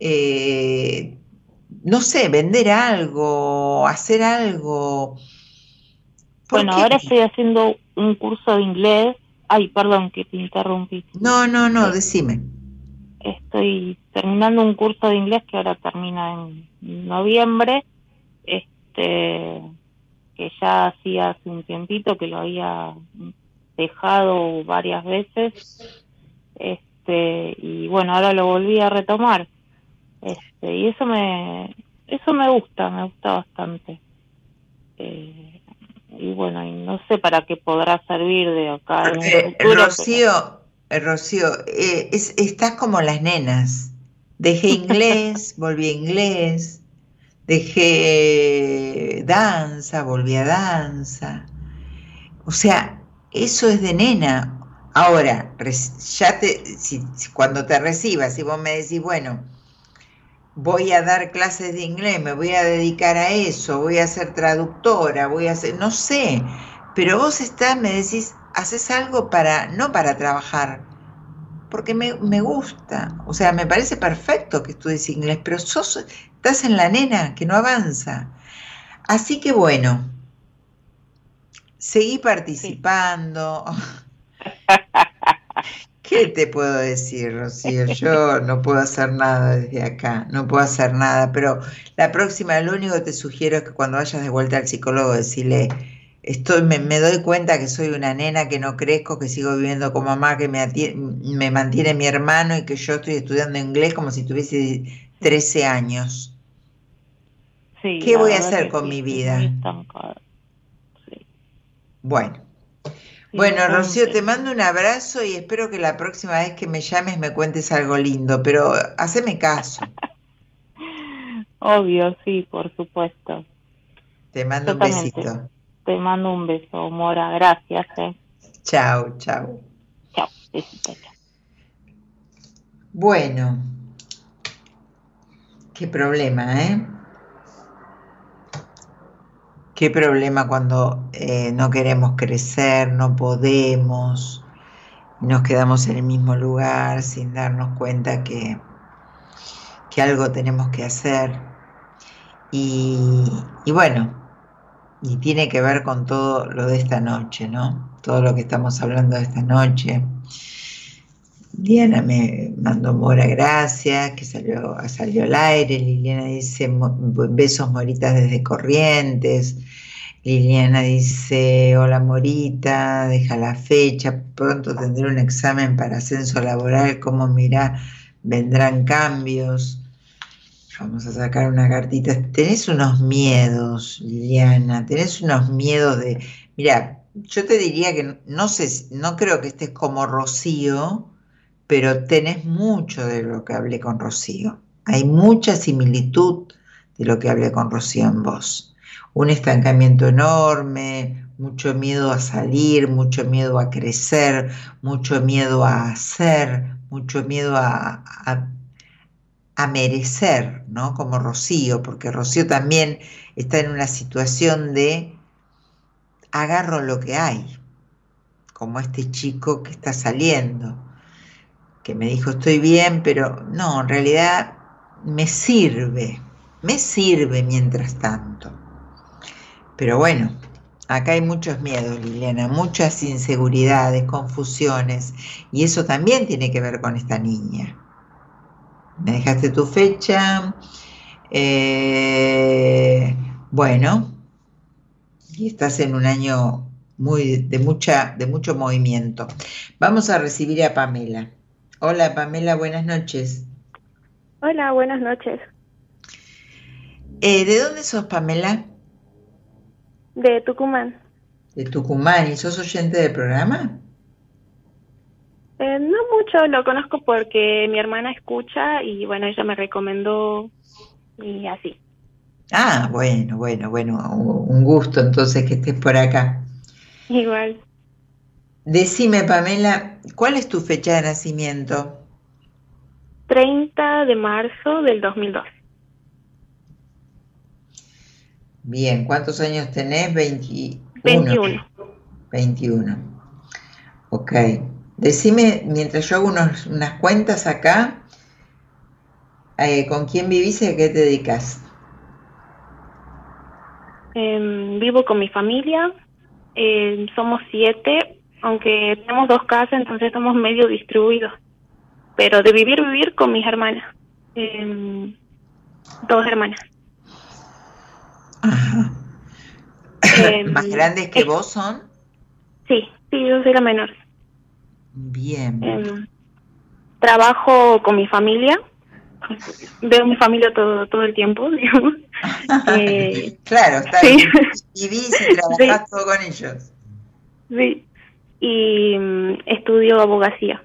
eh, no sé, vender algo, hacer algo? ¿Por Bueno, qué? ahora estoy haciendo un curso de inglés. Ay, perdón que te interrumpí. No, no, no, decime. Estoy terminando un curso de inglés que ahora termina en noviembre. Este, que ya hacía hace un tiempito que lo había dejado varias veces. Este, y bueno, ahora lo volví a retomar. Este, y eso me eso me gusta, me gusta bastante. Eh, y bueno, y no sé para qué podrá servir de acá futuro, Rocío, eh, Rocío, eh, es- estás como las nenas. Dejé inglés, volví a inglés, dejé danza, volví a danza. O sea, eso es de nena. Ahora, ya te, si, cuando te recibas, si vos me decís, bueno, voy a dar clases de inglés, me voy a dedicar a eso, voy a ser traductora, voy a hacer, no sé, pero vos estás, me decís, haces algo para, no para trabajar, porque me, me gusta, o sea, me parece perfecto que estudies inglés, pero sos, estás en la nena que no avanza. Así que bueno, seguí participando. ¿Qué te puedo decir, Rocío? Yo no puedo hacer nada desde acá, no puedo hacer nada, pero la próxima, lo único que te sugiero es que cuando vayas de vuelta al psicólogo, decirle, estoy, me, me doy cuenta que soy una nena, que no crezco, que sigo viviendo con mamá, que me, mantiene mi hermano y que yo estoy estudiando inglés como si tuviese 13 años. Sí, ¿Qué voy a hacer con sí, mi vida? Bueno. Bueno. Rocío, te mando un abrazo y espero que la próxima vez que me llames me cuentes algo lindo, pero haceme caso. Obvio, sí, por supuesto. Te mando un besito. Te mando un beso, Mora. Gracias, eh. Chao, chao. Chao. Besito, chao. Bueno, qué problema, ¿eh? Qué problema cuando eh, no queremos crecer, no podemos, nos quedamos en el mismo lugar sin darnos cuenta que, que algo tenemos que hacer. Y, y bueno, y tiene que ver con todo lo de esta noche, ¿no? Todo lo que estamos hablando de esta noche. Diana me mandó Mora gracias, que salió, salió al aire. Liliana dice "Mo- besos Moritas desde Corrientes. Liliana dice hola Morita, deja la fecha, pronto tendré un examen para ascenso laboral, ¿cómo mirá? Vendrán cambios. Vamos a sacar una cartita. Tenés unos miedos, Liliana, tenés unos miedos de... Mira, yo te diría que no sé, no creo que estés como Rocío, pero tenés mucho de lo que hablé con Rocío. Hay mucha similitud de lo que hablé con Rocío en vos. Un estancamiento enorme, mucho miedo a salir, mucho miedo a crecer, mucho miedo a hacer, mucho miedo a, a- a merecer, ¿no? Como Rocío, porque Rocío también está en una situación de agarro lo que hay, como este chico que está saliendo que me dijo estoy bien, pero no, en realidad me sirve, me sirve mientras tanto. Pero bueno, acá hay muchos miedos, Liliana, muchas inseguridades, confusiones, y eso también tiene que ver con esta niña. Me dejaste tu fecha, Eh, bueno, y estás en un año muy de mucha de mucho movimiento. Vamos a recibir a Pamela. Hola Pamela, buenas noches. Hola, buenas noches. Eh, ¿De dónde sos Pamela? De Tucumán. De Tucumán, ¿y sos oyente del programa? Eh, no mucho, lo conozco porque mi hermana escucha y bueno, ella me recomendó y así. Ah, bueno, bueno, bueno, un gusto entonces que estés por acá. Igual. Decime, Pamela, ¿cuál es tu fecha de nacimiento? 30 de marzo del 2002. Bien, ¿cuántos años tenés? 21. 21. 21. Ok. Decime, mientras yo hago unos- unas cuentas acá, eh, ¿con quién vivís y a qué te dedicas? Em, vivo con mi familia, em, somos siete, aunque tenemos dos casas, entonces estamos medio distribuidos. Pero de vivir, vivir con mis hermanas. Em, dos hermanas. Em, ¿Más grandes que vos son? Sí, sí, yo soy la menor. Bien. Em, trabajo con mi familia. Veo mi familia todo todo el tiempo, digamos. Claro, está sí. bien. Vivís y trabajás todo con ellos. sí. Y mm, estudio abogacía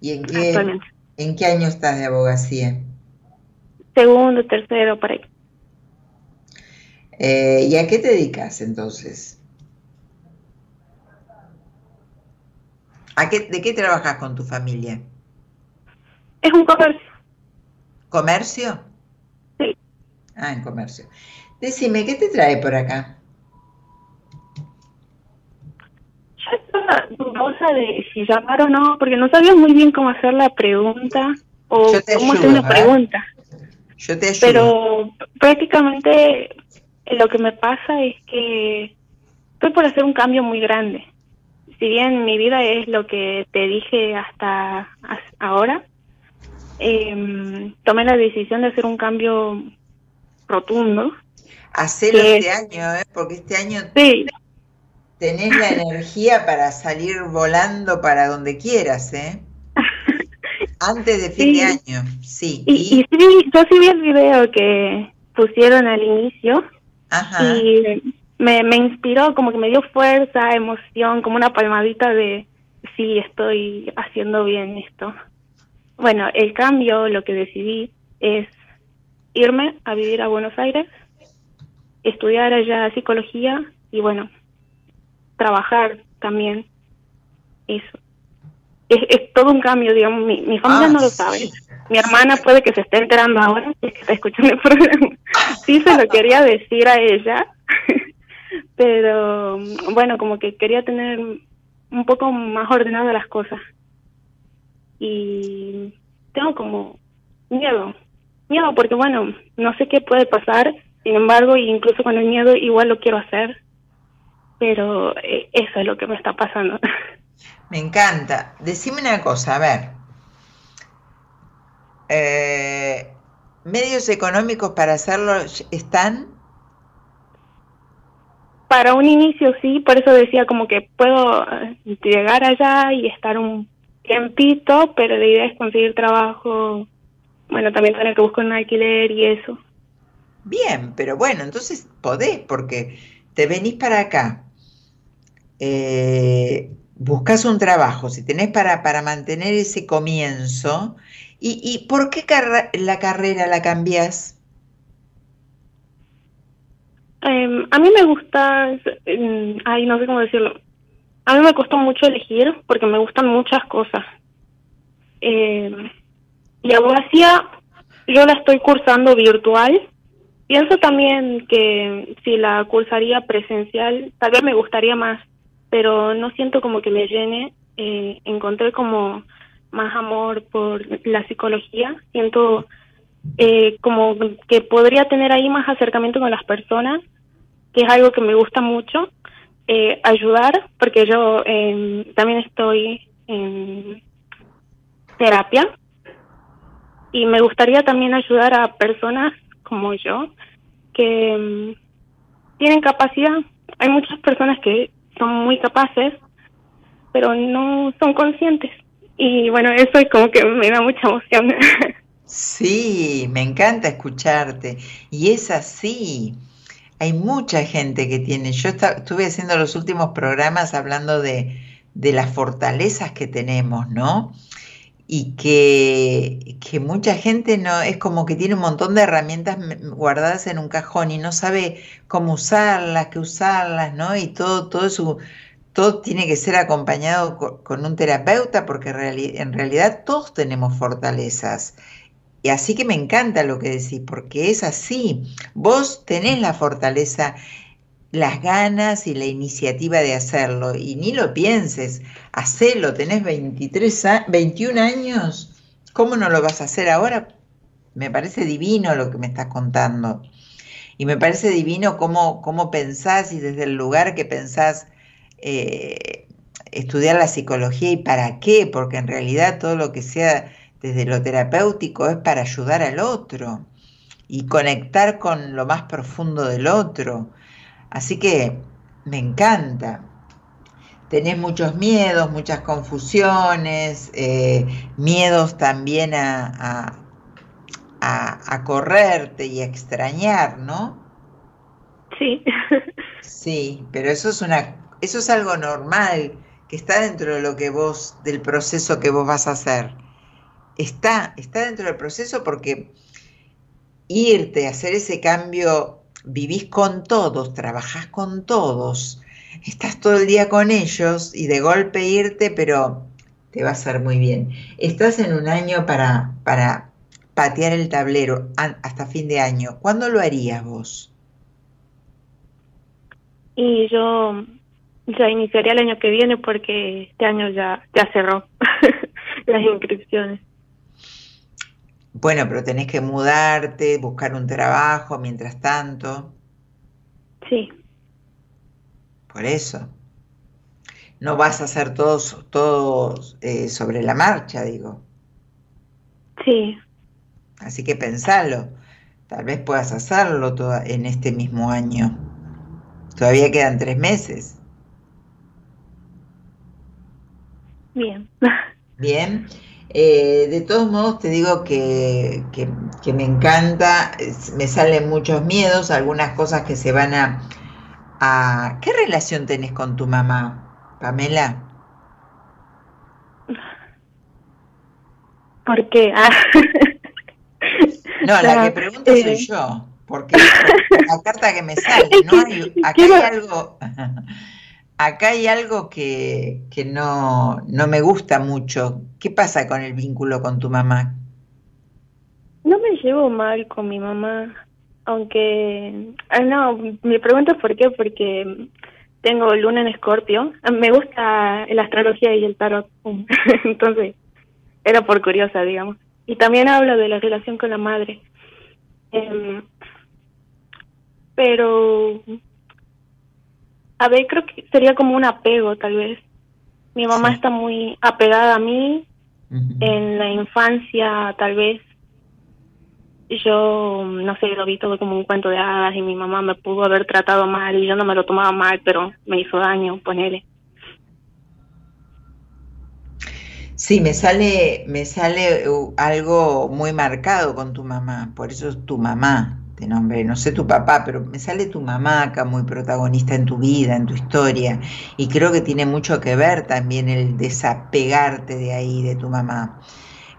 ¿Y en qué, actualmente. en qué año estás de abogacía? Segundo, tercero, por ahí. Eh, ¿Y a qué te dedicas entonces? ¿A qué, ¿De qué trabajas con tu familia? Es un comercio. ¿Comercio? Sí. Ah, en comercio. Decime, ¿qué te trae por acá? Yo estaba dudosa de si llamar o no, porque no sabía muy bien cómo hacer la pregunta o cómo hacer ayudo, una ¿eh? pregunta. Yo te ayudo. Pero prácticamente lo que me pasa es que estoy por hacer un cambio muy grande. Si bien mi vida es lo que te dije hasta as- ahora, em, tomé la decisión de hacer un cambio rotundo. Hacelo este año, ¿eh? porque este año Sí, tenés la energía para salir volando para donde quieras, ¿eh? Antes de fin Sí. de año, sí. y, y sí yo sí vi el video que pusieron al inicio Ajá. y me, me inspiró, como que me dio fuerza, emoción, como una palmadita de sí, estoy haciendo bien esto. Bueno, el cambio, lo que decidí es irme a vivir a Buenos Aires, estudiar allá psicología y bueno, trabajar también. Eso. Es, es todo un cambio, digamos, mi, mi familia Ah, no lo sí. sabe. Mi hermana puede que se esté enterando ahora, que está escuchando el programa. Sí se lo quería decir a ella, pero bueno, como que quería tener un poco más ordenadas las cosas. Y tengo como miedo, miedo porque bueno, no sé qué puede pasar, sin embargo, incluso con el miedo igual lo quiero hacer, pero eh, eso es lo que me está pasando. Me encanta. Decime una cosa, a ver. Eh, ¿Medios económicos para hacerlo están? Para un inicio sí, por eso decía como que puedo eh, llegar allá y estar un tiempito, pero la idea es conseguir trabajo, bueno, también tener que buscar un alquiler y eso. Bien, pero bueno, entonces podés, porque te venís para acá, eh, buscas un trabajo, si tenés para, para mantener ese comienzo, ¿y, y por qué la carrera la cambiás? Eh, a mí me gusta, eh, ay, no sé cómo decirlo. A mí me costó mucho elegir porque me gustan muchas cosas. Eh, y abogacía, yo la estoy cursando virtual. Pienso también que si la cursaría presencial, tal vez me gustaría más, pero no siento como que me llene. Eh, encontré como más amor por la psicología. Siento eh, como que podría tener ahí más acercamiento con las personas, que es algo que me gusta mucho. Eh, ayudar, porque yo eh, también estoy en terapia y me gustaría también ayudar a personas como yo que mm, tienen capacidad. Hay muchas personas que son muy capaces, pero no son conscientes. Y bueno, eso es como que me da mucha emoción. Sí, me encanta escucharte. Y es así. Hay mucha gente que tiene. Yo estuve haciendo los últimos programas hablando de, de las fortalezas que tenemos, ¿no? Y que, que mucha gente no es como que tiene un montón de herramientas guardadas en un cajón y no sabe cómo usarlas, qué usarlas, ¿no? Y todo, todo su, todo tiene que ser acompañado co- con, un terapeuta porque en realidad todos tenemos fortalezas. Y así que me encanta lo que decís, porque es así. Vos tenés la fortaleza, las ganas y la iniciativa de hacerlo. Y ni lo pienses, hacelo. Tenés 23, a- 21 años. ¿Cómo no lo vas a hacer ahora? Me parece divino lo que me estás contando. Y me parece divino cómo, cómo pensás y desde el lugar que pensás eh, estudiar la psicología y para qué, porque en realidad todo lo que sea desde lo terapéutico es para ayudar al otro y conectar con lo más profundo del otro. Así que me encanta. Tenés muchos miedos, muchas confusiones, eh, miedos también a, a- a- a correrte y a extrañar, ¿no? Sí. Sí, pero eso es una, eso es algo normal, que está dentro de lo que vos, del proceso que vos vas a hacer. Está, está dentro del proceso porque irte, hacer ese cambio, vivís con todos, trabajás con todos, estás todo el día con ellos y de golpe irte, pero te va a hacer muy bien. Estás en un año para, para patear el tablero hasta fin de año. ¿Cuándo lo harías vos? Y yo ya iniciaría el año que viene porque este año ya, ya cerró las inscripciones. Bueno, pero tenés que mudarte, buscar un trabajo mientras tanto, Sí, por eso. No vas a hacer todos, todos eh, sobre la marcha, digo. sí, Así que pensalo. Tal vez puedas hacerlo toda- en este mismo año. Todavía quedan tres meses. bien. Bien. Eh, de todos modos, te digo que, que- que me encanta, me salen muchos miedos, algunas cosas que se van a, a... ¿Qué relación tenés con tu mamá, Pamela? ¿Por qué? Ah. No, la que Ya, pregunto eh, soy yo, porque la carta que me sale, ¿no? Hay- acá hay algo, acá hay algo que, que no, no me gusta mucho. ¿Qué pasa con el vínculo con tu mamá? No me llevo mal con mi mamá, aunque... ah, no, mi pregunta es por qué, porque tengo luna en escorpio. Me gusta la astrología y el tarot, entonces era por curiosa, digamos. Y también hablo de la relación con la madre. Em, pero, a ver, creo que sería como un apego, tal vez. Mi mamá está muy apegada a mí, en la infancia tal vez. Yo no sé lo vi todo como un cuento de hadas y mi mamá me pudo haber tratado mal y yo no me lo tomaba mal pero me hizo daño ponele. Sí, me sale, me sale uh, algo muy marcado con tu mamá, por eso es tu mamá, te nombré, no sé tu papá, pero me sale tu mamá acá muy protagonista en tu vida, en tu historia, y creo que tiene mucho que ver también el desapegarte de ahí, de tu mamá.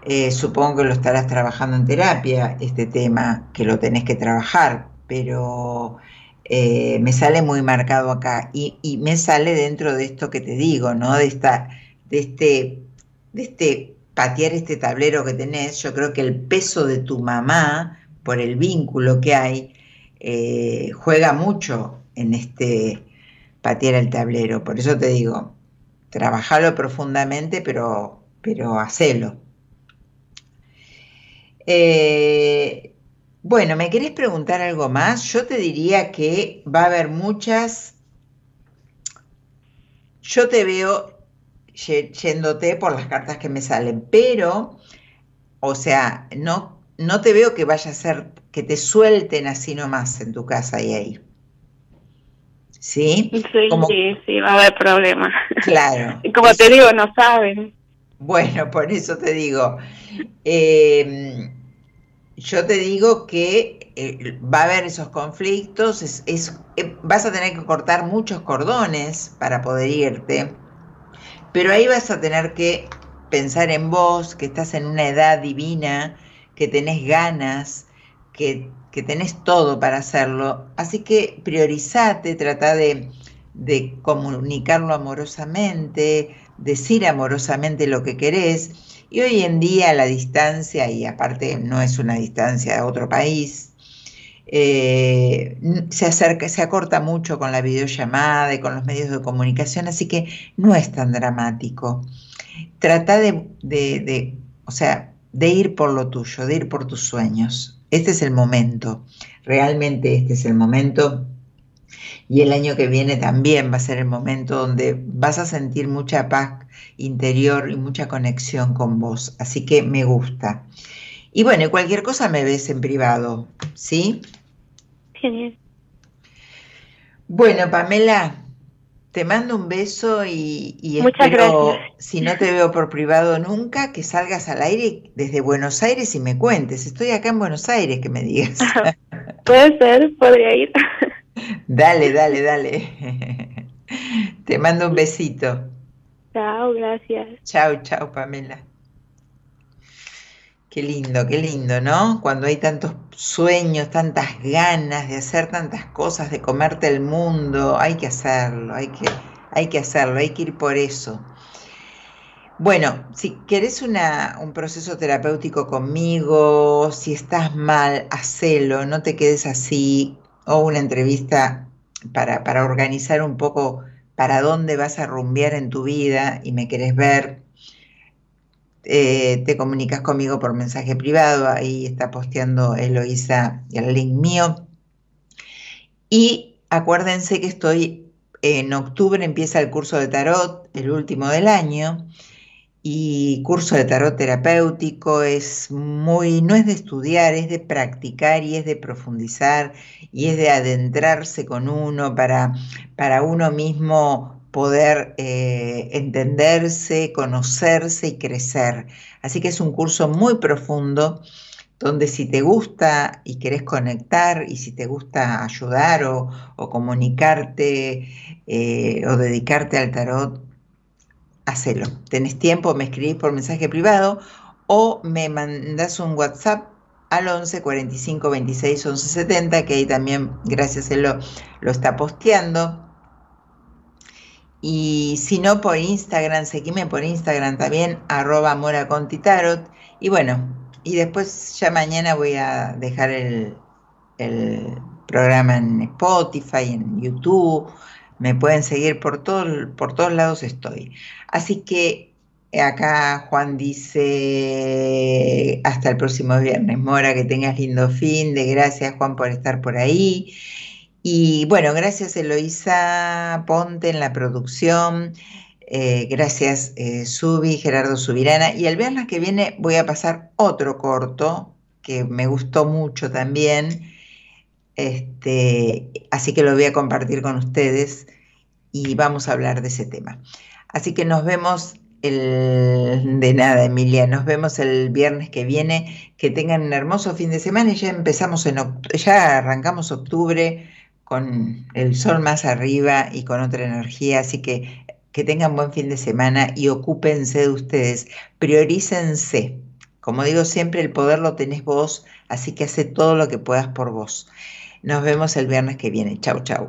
Eh, supongo que lo estarás trabajando en terapia, este tema, que lo tenés que trabajar, pero eh, me sale muy marcado acá y, y me sale dentro de esto que te digo, ¿no? De esta, de este, de este patear este tablero que tenés, yo creo que el peso de tu mamá, por el vínculo que hay, eh, juega mucho en este patear el tablero. Por eso te digo, trabajalo profundamente, pero, pero hacelo. Eh, bueno, ¿me querés preguntar algo más? Yo te diría que va a haber muchas. Yo te veo yéndote por las cartas que me salen, pero o sea, no, no te veo que vaya a ser, que te suelten así nomás en tu casa y ahí. ¿Sí? Sí, Como- sí, sí, va a haber problemas. Claro. Y como te digo, no saben. Bueno, por eso te digo. eh, yo te digo que eh, va a haber esos conflictos, es, es- eh, vas a tener que cortar muchos cordones para poder irte, pero ahí vas a tener que pensar en vos, que estás en una edad divina, que tenés ganas, que, que tenés todo para hacerlo. Así que priorizate, trata de, de comunicarlo amorosamente, decir amorosamente lo que querés. Y hoy en día la distancia, y aparte no es una distancia a otro país, eh, se acerca, se acorta mucho con la videollamada y con los medios de comunicación, así que no es tan dramático. Trata de, de- de, o sea, de ir por lo tuyo, de ir por tus sueños. Este es el momento, realmente este es el momento. Y el año que viene también va a ser el momento donde vas a sentir mucha paz interior y mucha conexión con vos. Así que me gusta. Y bueno, cualquier cosa me ves en privado, ¿sí? Genial. Bueno, Pamela, te mando un beso y, espero, gracias. si no te veo por privado nunca, que salgas al aire desde Buenos Aires y me cuentes. Estoy acá en Buenos Aires, que me digas. Puede ser, podría ir. Dale, dale, dale. Te mando un besito. Chao, gracias. Chao, chao, Pamela. Qué lindo, qué lindo, ¿no? Cuando hay tantos sueños, tantas ganas de hacer tantas cosas, de comerte el mundo, hay que hacerlo, hay que, hay que hacerlo, hay que ir por eso. Bueno, si querés un proceso terapéutico conmigo, si estás mal, hacelo, no te quedes así, o una entrevista para, para organizar un poco para dónde vas a rumbear en tu vida y me querés ver, eh, te comunicas conmigo por mensaje privado, ahí está posteando Eloisa el link mío. Y acuérdense que estoy en octubre, empieza el curso de tarot, el último del año, y curso de tarot terapéutico es muy, no es de estudiar, es de practicar y es de profundizar y es de adentrarse con uno para, para uno mismo poder eh, entenderse, conocerse y crecer. Así que es un curso muy profundo donde si te gusta y querés conectar y si te gusta ayudar o, comunicarte eh, o dedicarte al tarot, hacelo. Tenés tiempo, me escribís por mensaje privado o me mandás un WhatsApp al 11 45 26 11 70, que ahí también, gracias, él lo, lo está posteando. Y si no, por Instagram, seguime por Instagram también, arroba Mora Tarot. Y bueno, y después ya mañana voy a dejar el, el programa en Spotify, en YouTube. Me pueden seguir por, todo, por todos lados estoy. Así que acá Juan dice hasta el próximo viernes. Mora, que tengas lindo fin de gracias Juan por estar por ahí. Y bueno, gracias Eloísa Ponte en la producción. Eh, gracias eh, Subi, Gerardo Subirana. Y el viernes que viene voy a pasar otro corto que me gustó mucho también. Este, así que lo voy a compartir con ustedes y vamos a hablar de ese tema. Así que nos vemos el, de nada, Emilia, nos vemos el viernes que viene. Que tengan un hermoso fin de semana y ya empezamos en ya arrancamos octubre con el sol más arriba y con otra energía, así que que tengan buen fin de semana y ocúpense de ustedes, priorícense. Como digo siempre, el poder lo tenés vos, así que hace todo lo que puedas por vos. Nos vemos el viernes que viene. Chau, chau.